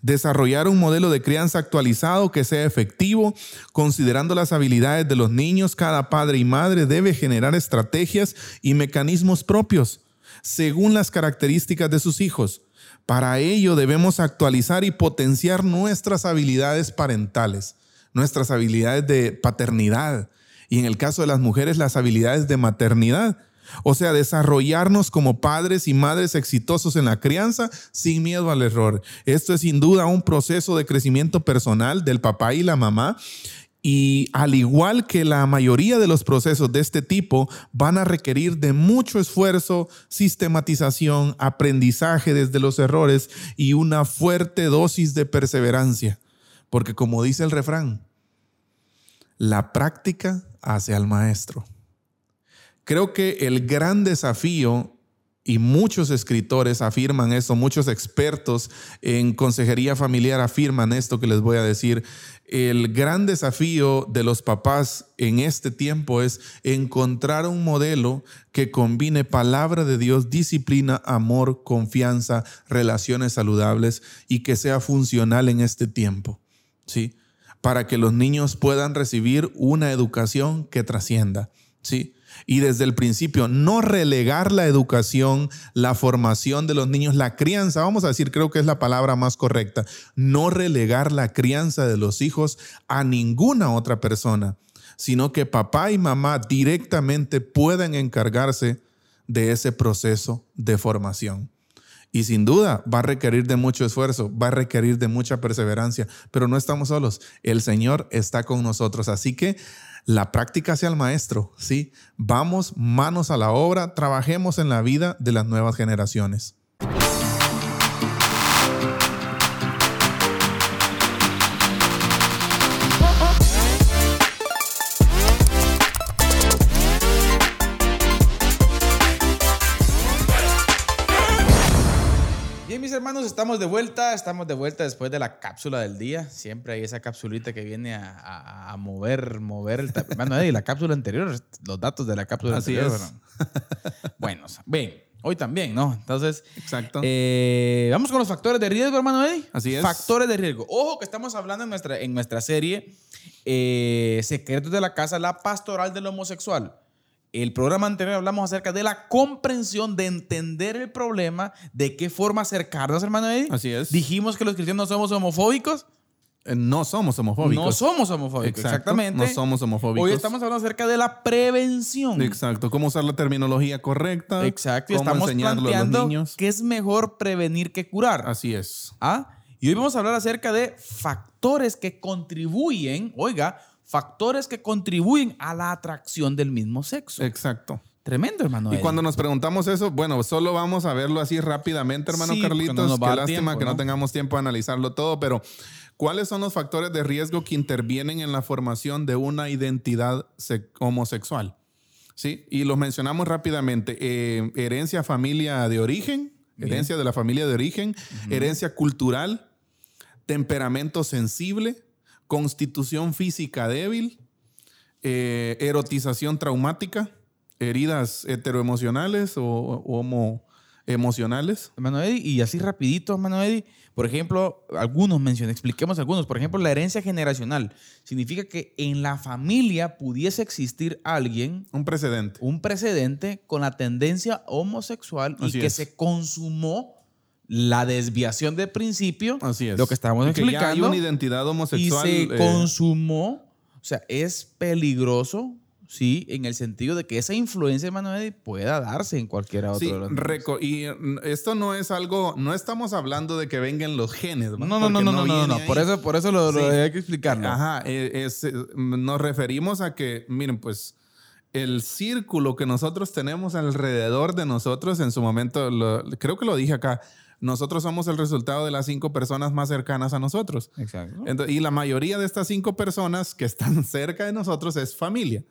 desarrollar un modelo de crianza actualizado que sea efectivo, considerando las habilidades de los niños, cada padre y madre debe generar estrategias y mecanismos propios según las características de sus hijos. Para ello debemos actualizar y potenciar nuestras habilidades parentales, nuestras habilidades de paternidad y en el caso de las mujeres las habilidades de maternidad o sea, desarrollarnos como padres y madres exitosos en la crianza sin miedo al error. Esto es sin duda un proceso de crecimiento personal del papá y la mamá. Y al igual que la mayoría de los procesos de este tipo, van a requerir de mucho esfuerzo, sistematización, aprendizaje desde los errores y una fuerte dosis de perseverancia. Porque como dice el refrán, la práctica hace al maestro. Creo que el gran desafío, y muchos escritores afirman esto, muchos expertos en consejería familiar afirman esto que les voy a decir, el gran desafío de los papás en este tiempo es encontrar un modelo que combine palabra de Dios, disciplina, amor, confianza, relaciones saludables y que sea funcional en este tiempo. ¿Sí? Para que los niños puedan recibir una educación que trascienda. ¿Sí? Y desde el principio no relegar la educación, la formación de los niños, la crianza, vamos a decir, creo que es la palabra más correcta, no relegar la crianza de los hijos a ninguna otra persona, sino que papá y mamá directamente puedan encargarse de ese proceso de formación. Y sin duda va a requerir de mucho esfuerzo, va a requerir de mucha perseverancia, pero no estamos solos. El Señor está con nosotros. Así que la práctica sea el maestro, ¿sí? Vamos manos a la obra, trabajemos en la vida de las nuevas generaciones. Estamos de vuelta, estamos de vuelta después de la cápsula del día. Siempre hay esa capsulita que viene a, mover, mover el. Bueno, y la cápsula anterior, los datos de la cápsula anterior. Bueno, bueno, bien, Hoy también, ¿no? Entonces, Exacto. eh, vamos con los factores de riesgo, hermano Eddie. Así es. Factores de riesgo. Ojo que estamos hablando en nuestra, en nuestra serie eh, Secretos de la Casa, la pastoral del homosexual. El programa anterior hablamos acerca de la comprensión, de entender el problema, de qué forma acercarnos, hermano Eddie. Así es. Dijimos que los cristianos somos homofóbicos. Eh, no somos homofóbicos. No somos homofóbicos, Exacto, exactamente. no somos homofóbicos. Hoy estamos hablando acerca de la prevención. Exacto. Cómo usar la terminología correcta. Exacto. Y Cómo estamos enseñarlo a los planteando niños. que es mejor prevenir que curar. Así es. ¿Ah? Y hoy vamos a hablar acerca de factores que contribuyen, oiga, factores que contribuyen a la atracción del mismo sexo. Exacto. Tremendo, hermano. Y cuando nos preguntamos eso, bueno, solo vamos a verlo así rápidamente, hermano Sí, Carlitos. no Qué lástima tiempo, que no ¿no? tengamos tiempo de analizarlo todo, pero ¿cuáles son los factores de riesgo que intervienen en la formación de una identidad se- homosexual? Sí, y los mencionamos rápidamente. Eh, herencia familia de origen, herencia de la familia de origen, herencia cultural, temperamento sensible, constitución física débil, eh, erotización traumática, heridas heteroemocionales o, o homo emocionales. Hermano Eddie, y así rapidito, hermano Eddie, por ejemplo, algunos mencioné, expliquemos algunos. Por ejemplo, la herencia generacional significa que en la familia pudiese existir alguien, Un precedente. un precedente con la tendencia homosexual y que es. se consumó la desviación de principio, Así es. lo que estábamos ya hay explicando, una identidad y se eh, consumó, o sea, es peligroso, sí, en el sentido de que esa influencia, Eddie, pueda darse en cualquiera otro Sí, los reco- y mm, esto no es algo, no estamos hablando de que vengan los genes. No, no, no, no, no, no, no, no, por eso, por eso lo, lo Sí. hay que explicarlo. Ajá, eh, es, eh, nos referimos a que, miren, pues el círculo que nosotros tenemos alrededor de nosotros, en su momento, lo- creo que lo dije acá, nosotros somos el resultado de las cinco personas más cercanas a nosotros. Exacto. Y la mayoría de estas cinco personas que están cerca de nosotros es familia.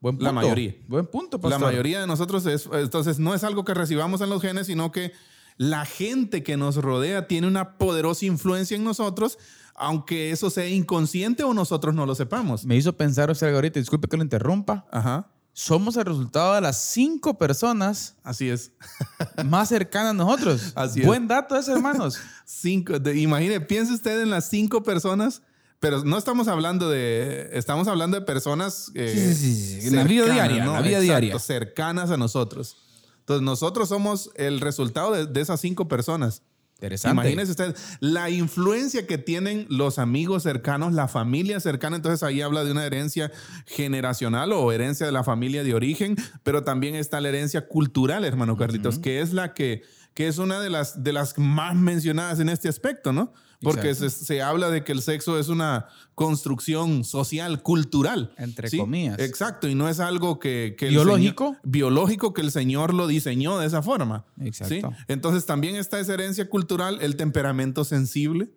Buen la punto. mayoría. Buen punto, La pastor. mayoría de nosotros es, entonces no es algo que recibamos en los genes, sino que la gente que nos rodea tiene una poderosa influencia en nosotros, aunque eso sea inconsciente o nosotros no lo sepamos. Me hizo pensar usted algo ahorita, disculpe que lo interrumpa. Ajá, Somos el resultado de las cinco personas así es. más cercanas a nosotros. Así es. Buen dato ese, hermanos. Cinco, de- imagine, piense usted en las cinco personas, pero no estamos hablando de, estamos hablando de personas eh, Sí, sí, sí. En la vida cercanas, diaria, en la vida diaria. cercanas a nosotros. Entonces nosotros somos el resultado de, de esas cinco personas. Interesante. Imagínese usted la influencia que tienen los amigos cercanos, la familia cercana. Entonces ahí habla de una herencia generacional o herencia de la familia de origen, pero también está la herencia cultural, hermano Carlitos, que es la que, que es una de las, de las más mencionadas en este aspecto, ¿no? Porque se, se habla de que el sexo es una construcción social, cultural. Entre ¿sí? comillas. Exacto, y no es algo que... que ¿Biológico? Señor- biológico que el Señor lo diseñó de esa forma. Exacto. ¿sí? Entonces también está esa herencia cultural, el temperamento sensible.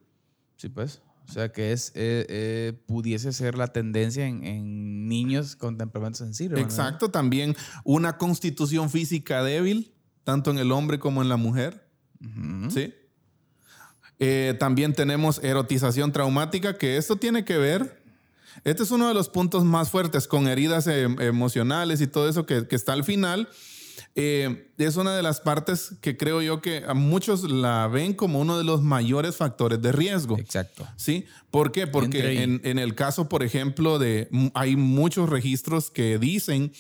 Sí, pues. O sea que es eh, eh, pudiese ser la tendencia en, en niños con temperamento sensible. Exacto, también una constitución física débil, tanto en el hombre como en la mujer. Ujú. ¿sí? Eh, también tenemos erotización traumática, que esto tiene que ver, este es uno de los puntos más fuertes con heridas eh, emocionales y todo eso que, que está al final. Eh, es una de las partes que creo yo que a muchos la ven como uno de los mayores factores de riesgo. Exacto. ¿Sí? ¿Por qué? Porque en, en el caso, por ejemplo, de hay muchos registros que dicen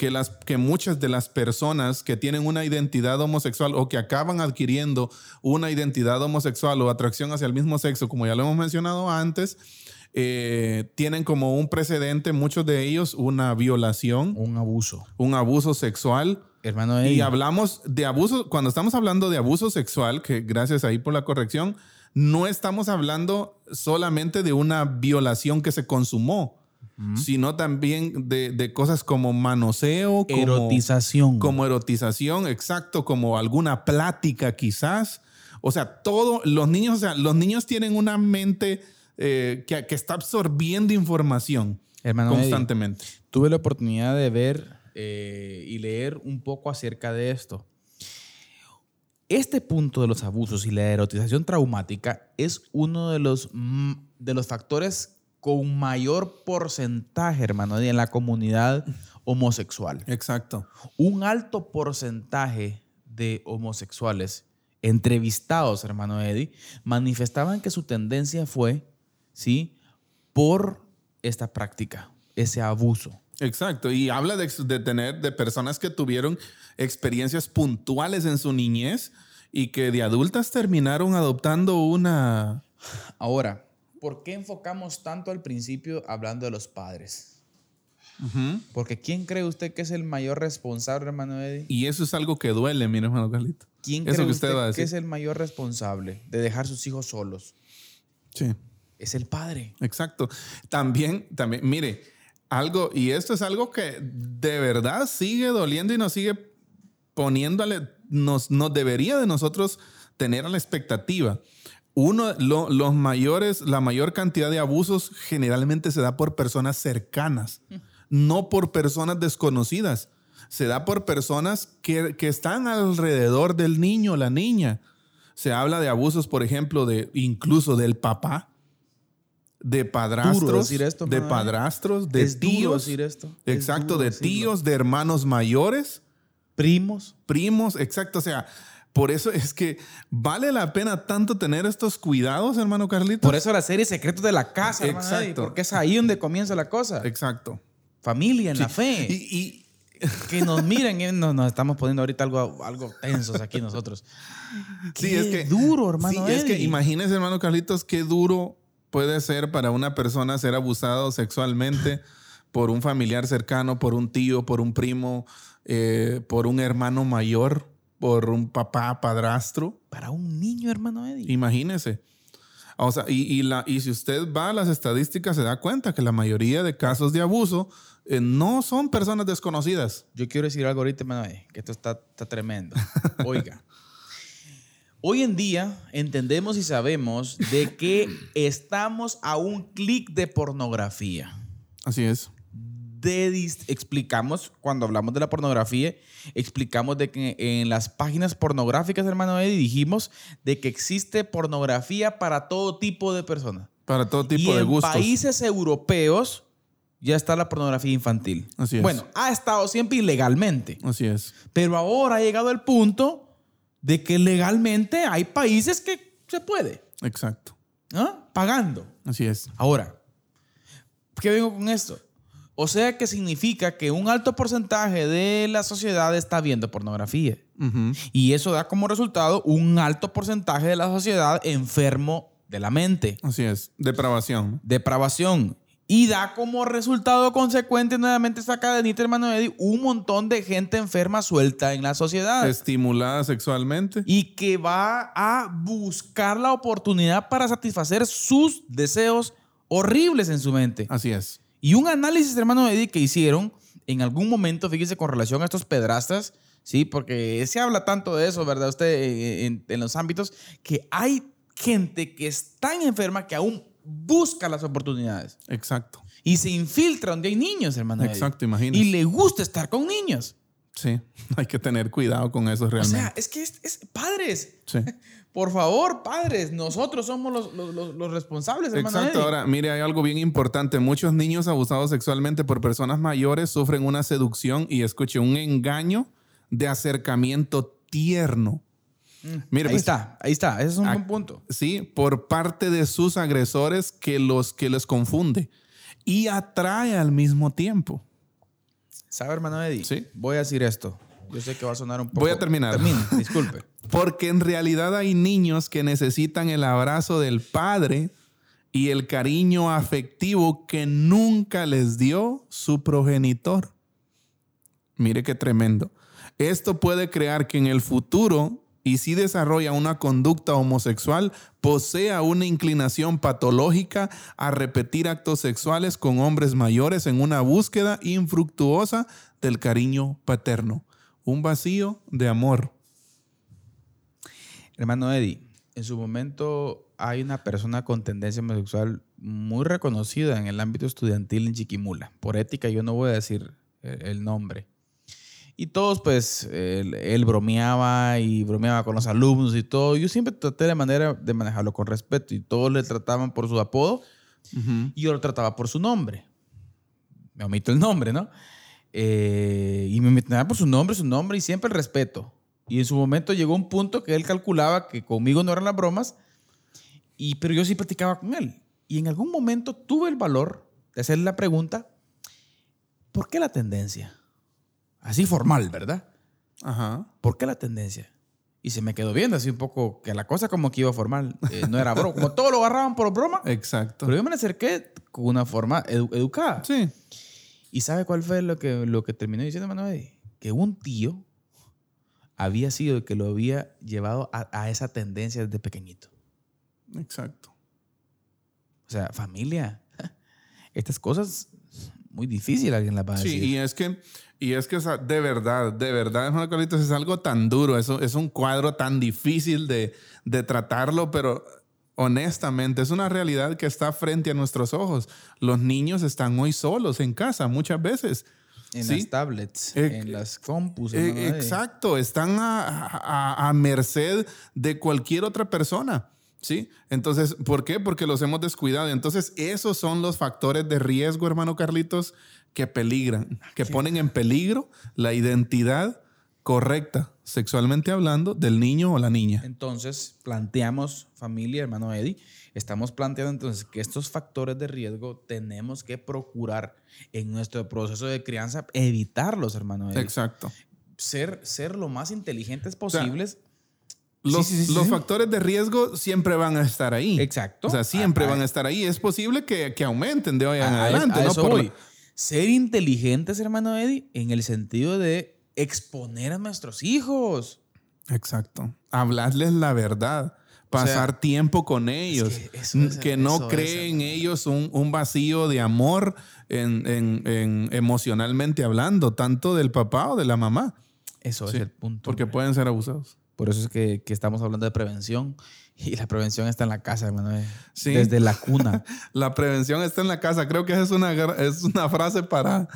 que, las, que muchas de las personas que tienen una identidad homosexual o que acaban adquiriendo una identidad homosexual o atracción hacia el mismo sexo, como ya lo hemos mencionado antes, eh, tienen como un precedente, muchos de ellos, una violación, Un abuso. un abuso sexual. Hermano Y hablamos de abuso, cuando estamos hablando de abuso sexual, que gracias ahí por la corrección, no estamos hablando solamente de una violación que se consumó, sino también de, de cosas como manoseo, como, erotización. como erotización, exacto, como alguna plática quizás. O sea, todo, los niños, o sea, los niños tienen una mente eh, que, que está absorbiendo información Hermano Eddie, constantemente. tuve la oportunidad de ver eh, y leer un poco acerca de esto. Este punto de los abusos y la erotización traumática es uno de los, mm, de los factores con mayor porcentaje, hermano, Eddie, en la comunidad homosexual. Exacto. Un alto porcentaje de homosexuales entrevistados, hermano Eddie, manifestaban que su tendencia fue, ¿sí? Por esta práctica, ese abuso. Exacto, y habla de, de tener, de personas que tuvieron experiencias puntuales en su niñez y que de adultas terminaron adoptando una... Ahora, ¿por qué enfocamos tanto al principio hablando de los padres? Porque ¿quién cree usted que es el mayor responsable, hermano Eddie? Y eso es algo que duele, mi hermano Carlito. ¿Quién Eso cree que usted usted, va a que decir. es el mayor responsable de dejar sus hijos solos? Sí. Es el padre. Exacto. También, también, mire, algo, y esto es algo que de verdad sigue doliendo y nos sigue poniéndole, nos, nos debería de nosotros tener a la expectativa. Uno, lo- los mayores, la mayor cantidad de abusos generalmente se da por personas cercanas, no por personas desconocidas. Se da por personas que, que están alrededor del niño, la niña. Se habla de abusos, por ejemplo, de incluso del papá, de padrastros, decir esto, de padrastros, de Es tíos, decir esto. Es exacto, de decirlo. tíos, de hermanos mayores, Primos. primos, exacto, o sea, por eso es que vale la pena tanto tener estos cuidados, hermano Carlito. Por eso la serie Secretos de la Casa, hermano Exacto. Eddie, porque es ahí donde comienza la cosa. Exacto. Familia, en la fe. Y, y- que nos miren, eh, nos, nos estamos poniendo ahorita algo, algo tensos aquí nosotros. sí, es que duro, hermano. Sí, es que imagínese, hermano Carlitos, qué duro puede ser para una persona ser abusado sexualmente por un familiar cercano, por un tío, por un primo, eh, por un hermano mayor, por un papá, padrastro. Para un niño, hermano Eddie. Imagínese. O sea, y, y la, y si usted va a las estadísticas, se da cuenta que la mayoría de casos de abuso eh, no son personas desconocidas. Yo quiero decir algo ahorita, hermano Eddie, que esto está, está tremendo. Oiga. Hoy en día entendemos y sabemos de que estamos a un clic de pornografía. Así es. De explicamos, cuando hablamos de la pornografía, explicamos de que en las páginas pornográficas, hermano Eddie, dijimos de que existe pornografía para todo tipo de personas. Para todo tipo y de en gustos. países europeos ya está la pornografía infantil. Así es. Bueno, ha estado siempre ilegalmente, Así es. pero ahora ha llegado el punto de que legalmente hay países que se puede, Exacto. ¿ah? pagando. Así es. Ahora, ¿qué vengo con esto? O sea que significa que un alto porcentaje de la sociedad está viendo pornografía. Y eso da como resultado un alto porcentaje de la sociedad enfermo de la mente, Así es. Depravación. depravación. Y da como resultado consecuente nuevamente esta cadenita, hermano Eddie, un montón de gente enferma suelta en la sociedad. Estimulada sexualmente. y que va a buscar la oportunidad para satisfacer sus deseos horribles en su mente. Así es. Y un análisis, hermano Eddie, que hicieron en algún momento, fíjese, con relación a estos pedrastas, ¿sí? Porque se habla tanto de eso, ¿verdad? Usted eh, en, en los ámbitos, que hay gente que es tan enferma que aún busca las oportunidades Exacto. y se infiltra donde hay niños, hermano. Eddie. Exacto, imagínese. Y le gusta estar con niños. Sí. Hay que tener cuidado con eso O realmente. sea, es que es, es- padres, sí. por favor, padres, nosotros somos los, los- los- responsables. Exacto. Ahora, mire, hay algo bien importante. Muchos niños abusados sexualmente por personas mayores sufren una seducción y, escuche, un engaño de acercamiento tierno. Mire, ahí pues, está, ahí está, ese es un Ah, buen punto. Sí, por parte de sus agresores que los que les confunde y atrae al mismo tiempo. ¿Sabe, hermano Eddie? Sí. Voy a decir esto. Yo sé que va a sonar un poco. Voy a terminar. Termine, disculpe. Porque en realidad hay niños que necesitan el abrazo del padre y el cariño afectivo que nunca les dio su progenitor. Mire qué tremendo. Esto puede crear que en el futuro, y si desarrolla una conducta homosexual, posea una inclinación patológica a repetir actos sexuales con hombres mayores en una búsqueda infructuosa del cariño paterno. Un vacío de amor. Hermano Eddie, en su momento hay una persona con tendencia homosexual muy reconocida en el ámbito estudiantil en Chiquimula. Por ética yo no voy a decir eh, el nombre. Y todos, pues, él, él bromeaba y bromeaba con los alumnos y todo. Yo siempre traté de manera de manejarlo con respeto y todos le trataban por su apodo y yo lo trataba por su nombre. Me omito el nombre, ¿no? Eh, y me mencionaba por su nombre, su nombre y siempre el respeto. Y en su momento llegó un punto que él calculaba que conmigo no eran las bromas, y, pero yo sí platicaba con él. Y en algún momento tuve el valor de hacerle la pregunta, ¿por qué la tendencia? Así formal, ¿verdad? Ajá. ¿Por qué la tendencia? Y se me quedó viendo así un poco que la cosa como que iba formal. eh, no era broma. Como todo lo agarraban por broma. Exacto. Pero yo me acerqué con una forma edu- educada. Sí. ¿Y sabe cuál fue lo que, lo que terminó diciendo Manuel? Que un tío había sido el que lo había llevado a, a esa tendencia desde pequeñito. Exacto. O sea, familia, estas cosas muy difícil alguien las va a Sí, decir. y es que, y es que o sea, de verdad, de verdad, hermano Carlitos, es algo tan duro, es, un- es un cuadro tan difícil de, de tratarlo, pero honestamente es una realidad que está frente a nuestros ojos. Los niños están hoy solos en casa muchas veces. en ¿sí? las tablets, Eh, en las compus. Eh. exacto, están a, a- a merced de cualquier otra persona. ¿Sí? Entonces, ¿por qué? Porque los hemos descuidado. Entonces, esos son los factores de riesgo, hermano Carlitos, que peligran, que ponen en peligro la identidad correcta, sexualmente hablando, del niño o la niña. Entonces, planteamos, familia, hermano Eddie, estamos planteando entonces que estos factores de riesgo tenemos que procurar en nuestro proceso de crianza evitarlos, hermano Eddie. Exacto. Ser, ser lo más inteligentes posibles. Los, sí, sí, sí, los factores de riesgo siempre van a estar ahí. Exacto. O sea, siempre A- van a estar ahí. Es posible que, que aumenten de hoy en a- adelante. Ser inteligentes, hermano Eddie, en el sentido de exponer a nuestros hijos. Exacto. Hablarles la verdad. Pasar tiempo con ellos. que eso n- es- que no eso es, creen en hermano. ellos un, un vacío de amor en, en- en emocionalmente hablando, tanto del papá o de la mamá. Eso Sí, es el punto. Porque pueden ser abusados. Por eso es que, que estamos hablando de prevención. Y la prevención está en la casa, hermano. Eddie. Sí. Desde la cuna. La prevención está en la casa. Creo que es una, es una frase para,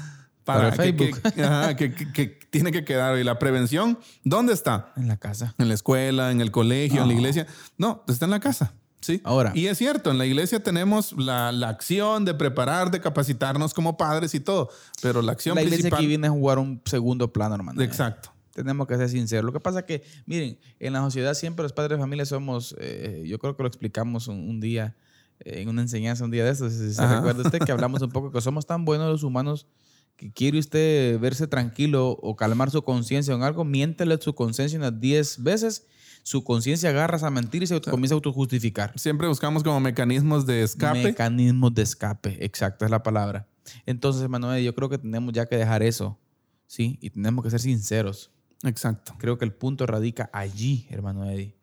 Para para, que, Facebook. que- ajá, que- que- que tiene que quedar. Y la prevención, ¿dónde está? en la casa. En la escuela, en el colegio, en la No. iglesia. No, está en la casa. Sí. Ahora. Y es cierto, en la iglesia tenemos la, la acción de preparar, de capacitarnos como padres y todo. Pero la acción La iglesia principal. aquí viene a jugar un segundo plano, hermano. Exacto. Tenemos que ser sinceros. Lo que pasa es que, miren, en la sociedad siempre los padres de familia somos, eh, yo creo que lo explicamos un, un día, eh, en una enseñanza un día de estos, si se Ajá. recuerda usted que hablamos un poco que somos tan buenos los humanos que quiere usted verse tranquilo o calmar su conciencia en algo, miéntele su conciencia unas 10 veces, su conciencia agarra esa mentira y se comienza a autojustificar. Siempre buscamos como mecanismos de escape. Mecanismos de escape, exacto, es la palabra. Entonces, Manuel, yo creo que tenemos ya que dejar eso, ¿sí? Y tenemos que ser sinceros. Exacto. Creo que el punto radica allí, hermano Eddie.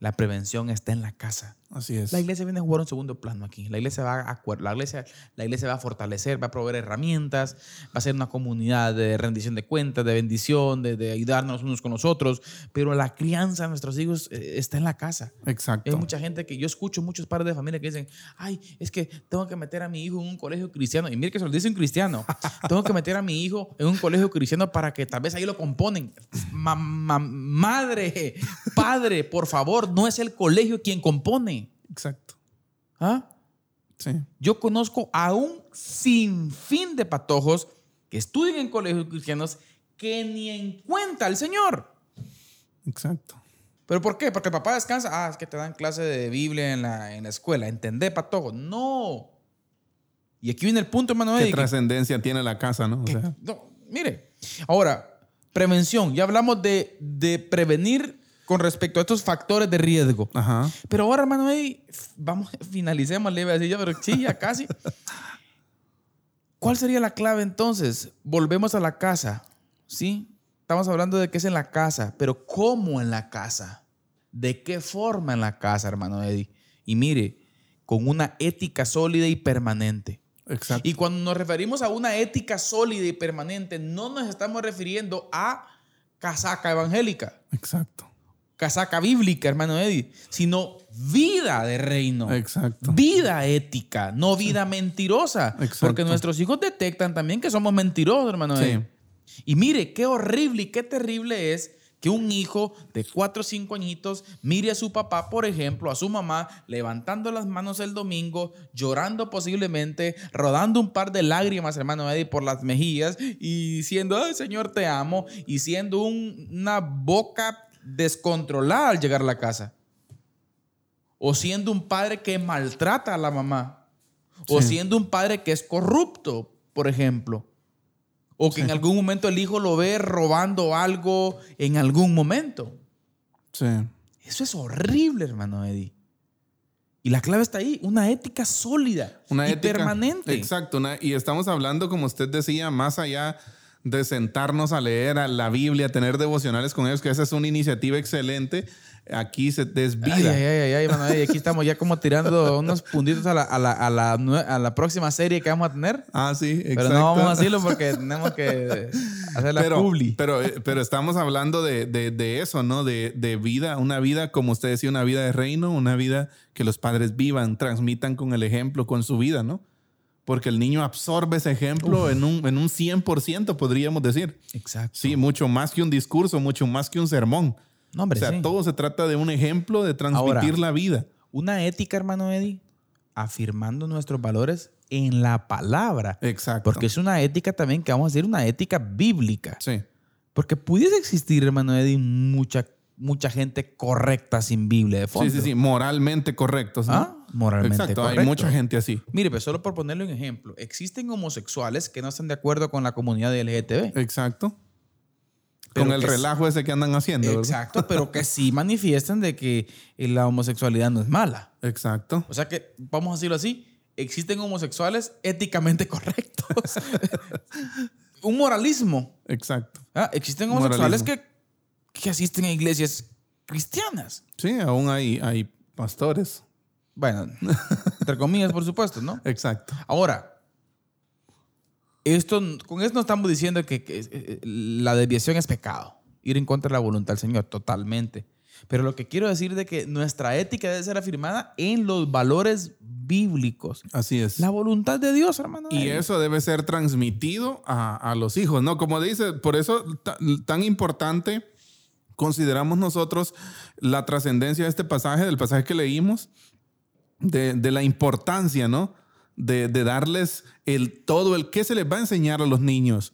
La prevención está en la casa. Así es. La iglesia viene a jugar un segundo plano aquí. La iglesia va a, la iglesia, la iglesia va a fortalecer, va a proveer herramientas, va a ser una comunidad de rendición de cuentas, de bendición, de, de ayudarnos unos con los otros. Pero la crianza de nuestros hijos eh, está en la casa. Exacto. Hay mucha gente que yo escucho muchos padres de familia que dicen, ay, es que tengo que meter a mi hijo en un colegio cristiano. Y mire que se lo dice un cristiano. tengo que meter a mi hijo en un colegio cristiano para que tal vez ahí lo componen. Ma- ma- madre, padre, por favor, no es el colegio quien compone. Exacto. ¿Ah? Sí. Yo conozco a un sinfín de patojos que estudian en colegios cristianos que ni en cuenta el Señor. Exacto. ¿Pero por qué? Porque el papá descansa. Ah, es que te dan clase de Biblia en la, en la escuela. ¿Entendés, patojo? No. Y aquí viene el punto, hermano. ¿Qué trascendencia tiene la casa, no? O que- sea, no, mire, ahora, prevención. Ya hablamos de, de prevenir con respecto a estos factores de riesgo. ajá. Pero ahora, hermano, Eddie, vamos, finalicemos, le iba a decir yo, pero sí, ya casi. ¿Cuál sería la clave entonces? Volvemos a la casa, ¿sí? Estamos hablando de que es en la casa, pero ¿cómo en la casa? ¿De qué forma en la casa, hermano Eddie? Y mire, con una ética sólida y permanente. Exacto. Y cuando nos referimos a una ética sólida y permanente, no nos estamos refiriendo a casaca evangélica Exacto. Casaca bíblica, hermano Eddie, sino vida de reino. Exacto. Vida ética, no vida mentirosa. Exacto. Porque nuestros hijos detectan también que somos mentirosos, hermano Sí. Eddie. Y mire, qué horrible y qué terrible es que un hijo de cuatro o cinco añitos mire a su papá, por ejemplo, a su mamá, levantando las manos el domingo, llorando posiblemente, rodando un par de lágrimas, hermano Eddie, por las mejillas y diciendo, ay, Señor, te amo, y siendo un- una boca descontrolada al llegar a la casa. O siendo un padre que maltrata a la mamá. O Sí. siendo un padre que es corrupto, por ejemplo. O que en algún momento el hijo lo ve robando algo en algún momento. Sí. Eso es horrible, hermano Eddie. Y la clave está ahí, una ética sólida Una y ética. permanente. Exacto. una- y estamos hablando, como usted decía, más allá de sentarnos a leer a la Biblia, tener devocionales con ellos, que esa es una iniciativa excelente. Aquí se desvida. Ay, ay, ay, ay, aquí estamos ya como tirando unos puntitos a la, a la- a la a la próxima serie que vamos a tener. Ah, sí, exacto. Pero no vamos a decirlo porque tenemos que hacer la pero, publi. Pero, eh, pero estamos hablando de, de- de eso, ¿no? De, de vida, una vida, como usted decía, una vida de reino, una vida que los padres vivan, transmitan con el ejemplo, con su vida, ¿no? Porque el niño absorbe ese ejemplo en un, en un 100%, podríamos decir. Exacto. Sí, mucho más que un discurso, mucho más que un sermón. No, hombre, o sea, sí. todo se trata de un ejemplo de transmitir Ahora, la vida. Una ética, hermano Eddie, afirmando nuestros valores en la palabra. Exacto. Porque es una ética también que vamos a decir una ética bíblica. Sí, Porque pudiese existir, hermano Eddie, mucha, mucha gente correcta sin Biblia de fondo. sí, sí, sí, moralmente correctos, ¿no? ¿Ah? Moralmente Exacto, hay mucha gente así. Mire, pues solo por ponerle un ejemplo, existen homosexuales que no están de acuerdo con la comunidad de LGTB. Exacto. Pero Con el relajo ese que andan haciendo, ¿verdad? Exacto, pero que sí manifiestan de que eh, la homosexualidad no es mala. Exacto. O sea que, vamos a decirlo así, existen homosexuales éticamente correctos. un moralismo. Exacto. ¿ah? Existen homosexuales que, que asisten a iglesias cristianas. Sí, aún hay, hay pastores. Bueno, entre comillas, por supuesto, ¿no? Exacto. Ahora, esto, con esto no estamos diciendo que, que, eh, la desviación es pecado. Ir en contra de la voluntad del Señor, totalmente. Pero lo que quiero decir de que nuestra ética debe ser afirmada en los valores bíblicos. Así es. La voluntad de Dios, hermano. Y eso debe ser transmitido a, a los hijos, ¿no? Como dice, por eso ta- tan importante consideramos nosotros la trascendencia de este pasaje, del pasaje que leímos, de, de la importancia, ¿no? De, de darles el todo, el qué se les va a enseñar a los niños,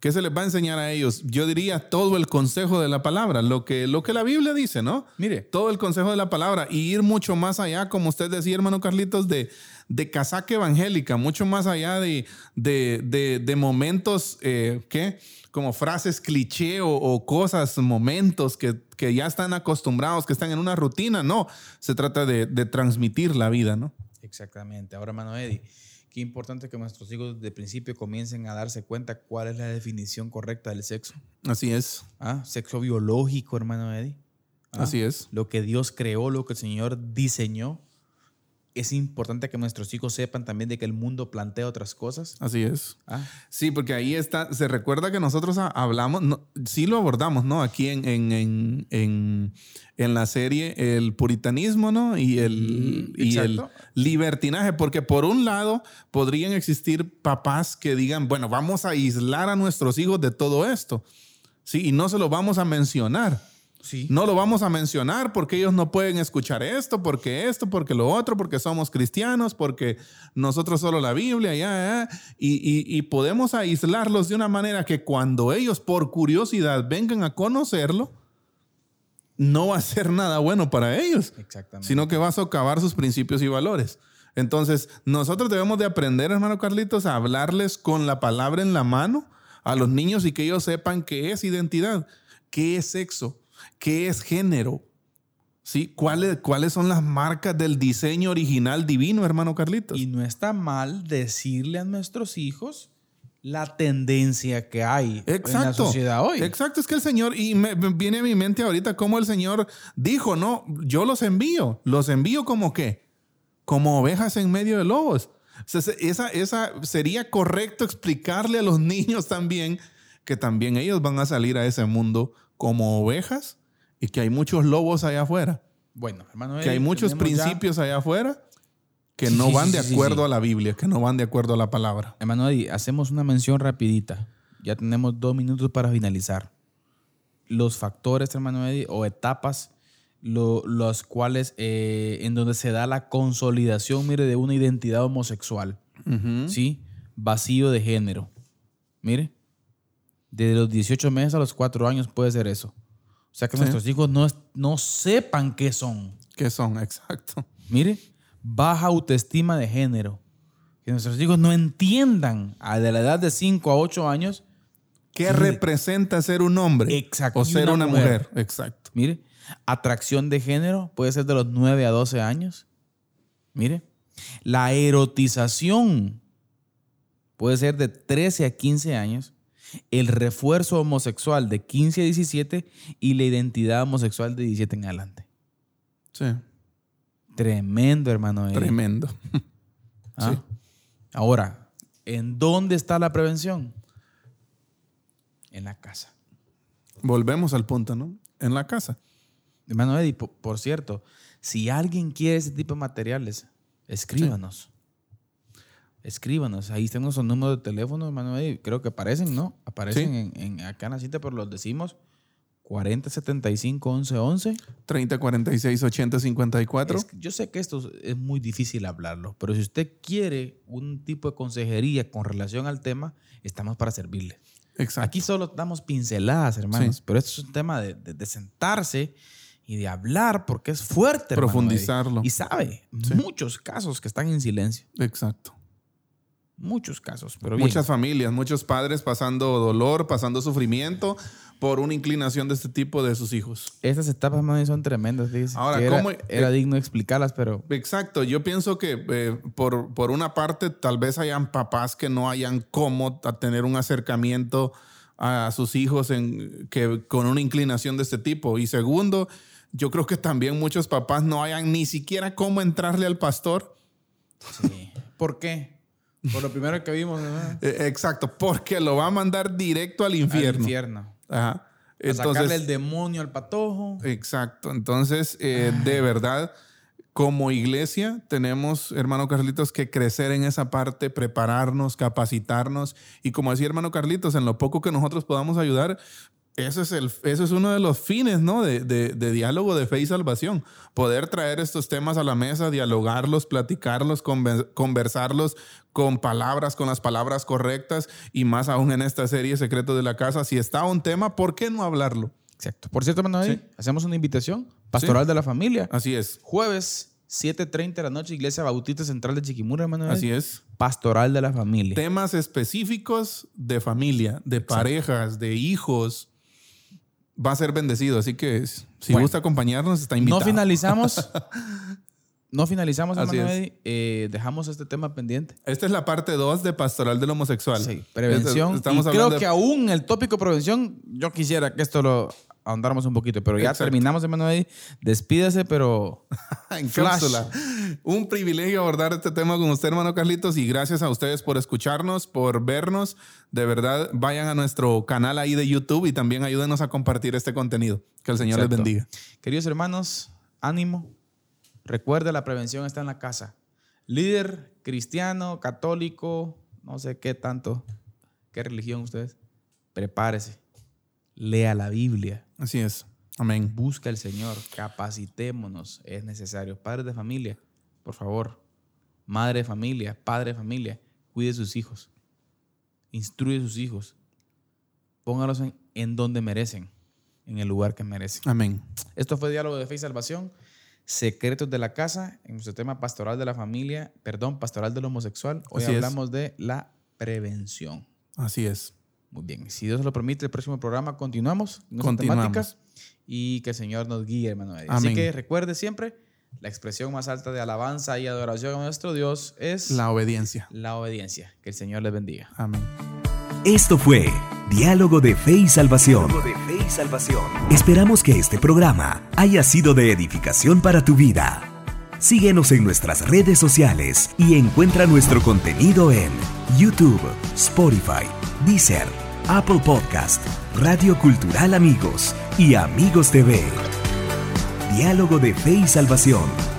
qué se les va a enseñar a ellos. Yo diría todo el consejo de la palabra, lo que, lo que la Biblia dice, ¿no? Mire. todo el consejo de la palabra y ir mucho más allá, como usted decía, hermano Carlitos, de, de casaca evangélica, mucho más allá de, de, de- momentos, eh, ¿qué? Como frases cliché o, o cosas, momentos que, que ya están acostumbrados, que están en una rutina. No, se trata de, de transmitir la vida, ¿no? Exactamente. Ahora, hermano Eddie, qué importante que nuestros hijos de principio comiencen a darse cuenta cuál es la definición correcta del sexo. Así es, ¿Ah? Sexo biológico, hermano Eddie. ¿Ah? así es. Lo que Dios creó, lo que el Señor diseñó. Es importante que nuestros hijos sepan también de que el mundo plantea otras cosas. Así es. ¿Ah? Sí, porque ahí está, se recuerda que nosotros ha- hablamos, no, sí lo abordamos, ¿no? Aquí en, en, en, en, la serie, el puritanismo, ¿no? Y el, Mm, y el libertinaje, porque por un lado podrían existir papás que digan, bueno, vamos a aislar a nuestros hijos de todo esto, ¿sí? Y no se lo vamos a mencionar. Sí. No lo vamos a mencionar porque ellos no pueden escuchar esto, porque esto, porque lo otro, porque somos cristianos, porque nosotros solo la Biblia, ya, ya. Y, y- y podemos aislarlos de una manera que cuando ellos por curiosidad vengan a conocerlo, no va a ser nada bueno para ellos, Exactamente. sino que va a socavar sus principios y valores. Entonces, nosotros debemos de aprender, hermano Carlitos, a hablarles con la palabra en la mano a los niños y que ellos sepan qué es identidad, qué es sexo, qué es género, ¿sí? ¿Cuáles, cuáles son las marcas del diseño original divino, hermano Carlitos? Y no está mal decirle a nuestros hijos la tendencia que hay en la Exacto. sociedad hoy. Exacto, es que el Señor, y me, me viene a mi mente ahorita cómo el Señor dijo, no, yo los envío, los envío como qué, como ovejas en medio de lobos. O sea, se- esa, esa sería correcto explicarle a los niños también que también ellos van a salir a ese mundo como ovejas y que hay muchos lobos allá afuera, Bueno, hermano, que hay muchos ya- principios allá afuera que Sí, no van sí, de sí, acuerdo a la Biblia, que no van de acuerdo a la palabra. Hermano Eddie, hacemos una mención rapidita. Ya tenemos dos minutos para finalizar. Los factores, hermano Eddie, o etapas, lo- los cuales, eh, en donde se da la consolidación, mire, de una identidad homosexual. ¿Sí? Vacío de género. Mire. Desde los 18 meses a los 4 años puede ser eso. O sea, que Sí. nuestros hijos no, no sepan qué son. ¿Qué son? Exacto. Mire, baja autoestima de género. Que nuestros hijos no entiendan a de la edad de 5 a 8 años. ¿Qué representa ser un hombre? Exacto. O ser una una, mujer. mujer. Exacto. Mire, atracción de género puede ser de los 9 a 12 años. Mire, la erotización puede ser de 13 a 15 años. El refuerzo homosexual de 15 a 17 y la identidad homosexual de 17 en adelante. Sí. Tremendo, hermano. Eddie. Tremendo. ¿Ah? Sí. Ahora, ¿en dónde está la prevención? En la casa. Volvemos al punto, ¿no? En la casa. Hermano Eddie, po- por, cierto, si alguien quiere ese tipo de materiales, escríbanos. Escríbanos. Ahí están nuestros números de teléfono, hermano Eddie. Creo que aparecen, ¿no? Aparecen Sí. en, en- acá en la cita, pero los decimos 4075 1111. 30, 46, 80, 54. Es yo sé que esto es muy difícil hablarlo, pero si usted quiere un tipo de consejería con relación al tema, estamos para servirle. Exacto. Aquí solo damos pinceladas, hermanos, Sí. pero esto es un tema de, de- de sentarse y de hablar porque es fuerte. Profundizarlo. Y sabe, Sí. muchos casos que están en silencio. Exacto. Muchos casos, pero bien. Muchas familias, muchos padres pasando dolor, pasando sufrimiento por una inclinación de este tipo de sus hijos. Estas etapas, hermano, son tremendas. Ahora, que ¿cómo- era eh, digno explicarlas, pero Exacto, yo pienso que eh, por, por una parte tal vez hayan papás que no hayan cómo tener un acercamiento a sus hijos en, que, con una inclinación de este tipo. Y segundo, yo creo que también muchos papás no hayan ni siquiera cómo entrarle al pastor. sí. ¿Por qué? Por lo primero que vimos, ¿verdad? Eh, exacto, porque lo va a mandar directo al infierno. Al infierno. Ajá. A sacarle el demonio al patojo. exacto. Entonces, eh, de verdad, como iglesia tenemos, hermano Carlitos, que crecer en esa parte, prepararnos, capacitarnos. Y como decía hermano Carlitos, en lo poco que nosotros podamos ayudar, eso es, el, eso es uno de los fines ¿no? de, de- de diálogo de fe y salvación. Poder traer estos temas a la mesa, dialogarlos, platicarlos, conversarlos con palabras, con las palabras correctas y más aún en esta serie Secretos de la Casa. Si está un tema, ¿por qué no hablarlo? Exacto. Por cierto, Sí. hacemos una invitación pastoral de la familia. Así es. Jueves, 7.30 de la noche, Iglesia Bautista Central de Chiquimura, hermano. Así es. Pastoral de la familia. Temas específicos de familia, de parejas, de hijos. Va a ser bendecido. Así que si Bueno. gusta acompañarnos, está invitado. No finalizamos. no finalizamos, Así hermano es. Eh, dejamos este tema pendiente. Esta es la parte 2 de Pastoral del Homosexual. Sí, prevención. Estamos y hablando creo de- que aún el tópico prevención, yo quisiera que esto lo ahondáramos un poquito, pero ya Exacto. terminamos, hermano Eddie. Despídase, pero en cápsula. Un privilegio abordar este tema con usted, hermano Carlitos, y gracias a ustedes por escucharnos, por vernos. De verdad, vayan a nuestro canal ahí de YouTube y también ayúdenos a compartir este contenido. Que el Señor Exacto. les bendiga. Queridos hermanos, ánimo. Recuerda, la prevención está en la casa. Líder cristiano, católico, no sé qué tanto, qué religión ustedes, prepárese. Lea la Biblia, Así es. Amén. busca al Señor, capacitémonos, es necesario. Padres de familia, por favor. Madre de familia, padre de familia, cuide sus hijos. Instruye a sus hijos. Póngalos en, en donde merecen, en el lugar que merecen. Amén. Esto fue Diálogo de Fe y Salvación. Secretos de la Casa, en nuestro tema pastoral de la familia, perdón, pastoral del homosexual. Hoy Así es. hablamos de la prevención. Así es. Muy bien. Si Dios lo permite, el próximo programa continuamos con esta Continuamos. temática y que el Señor nos guíe, hermano. Eddie. Así Amén. que recuerde siempre, la expresión más alta de alabanza y adoración a nuestro Dios es La obediencia. la obediencia. Que el Señor les bendiga. Amén. Esto fue Diálogo de Fe y Salvación. Esperamos que este programa haya sido de edificación para tu vida. Síguenos en nuestras redes sociales y encuentra nuestro contenido en YouTube, Spotify, Deezer, Apple Podcast, Radio Cultural Amigos y Amigos TV. Diálogo de Fe y Salvación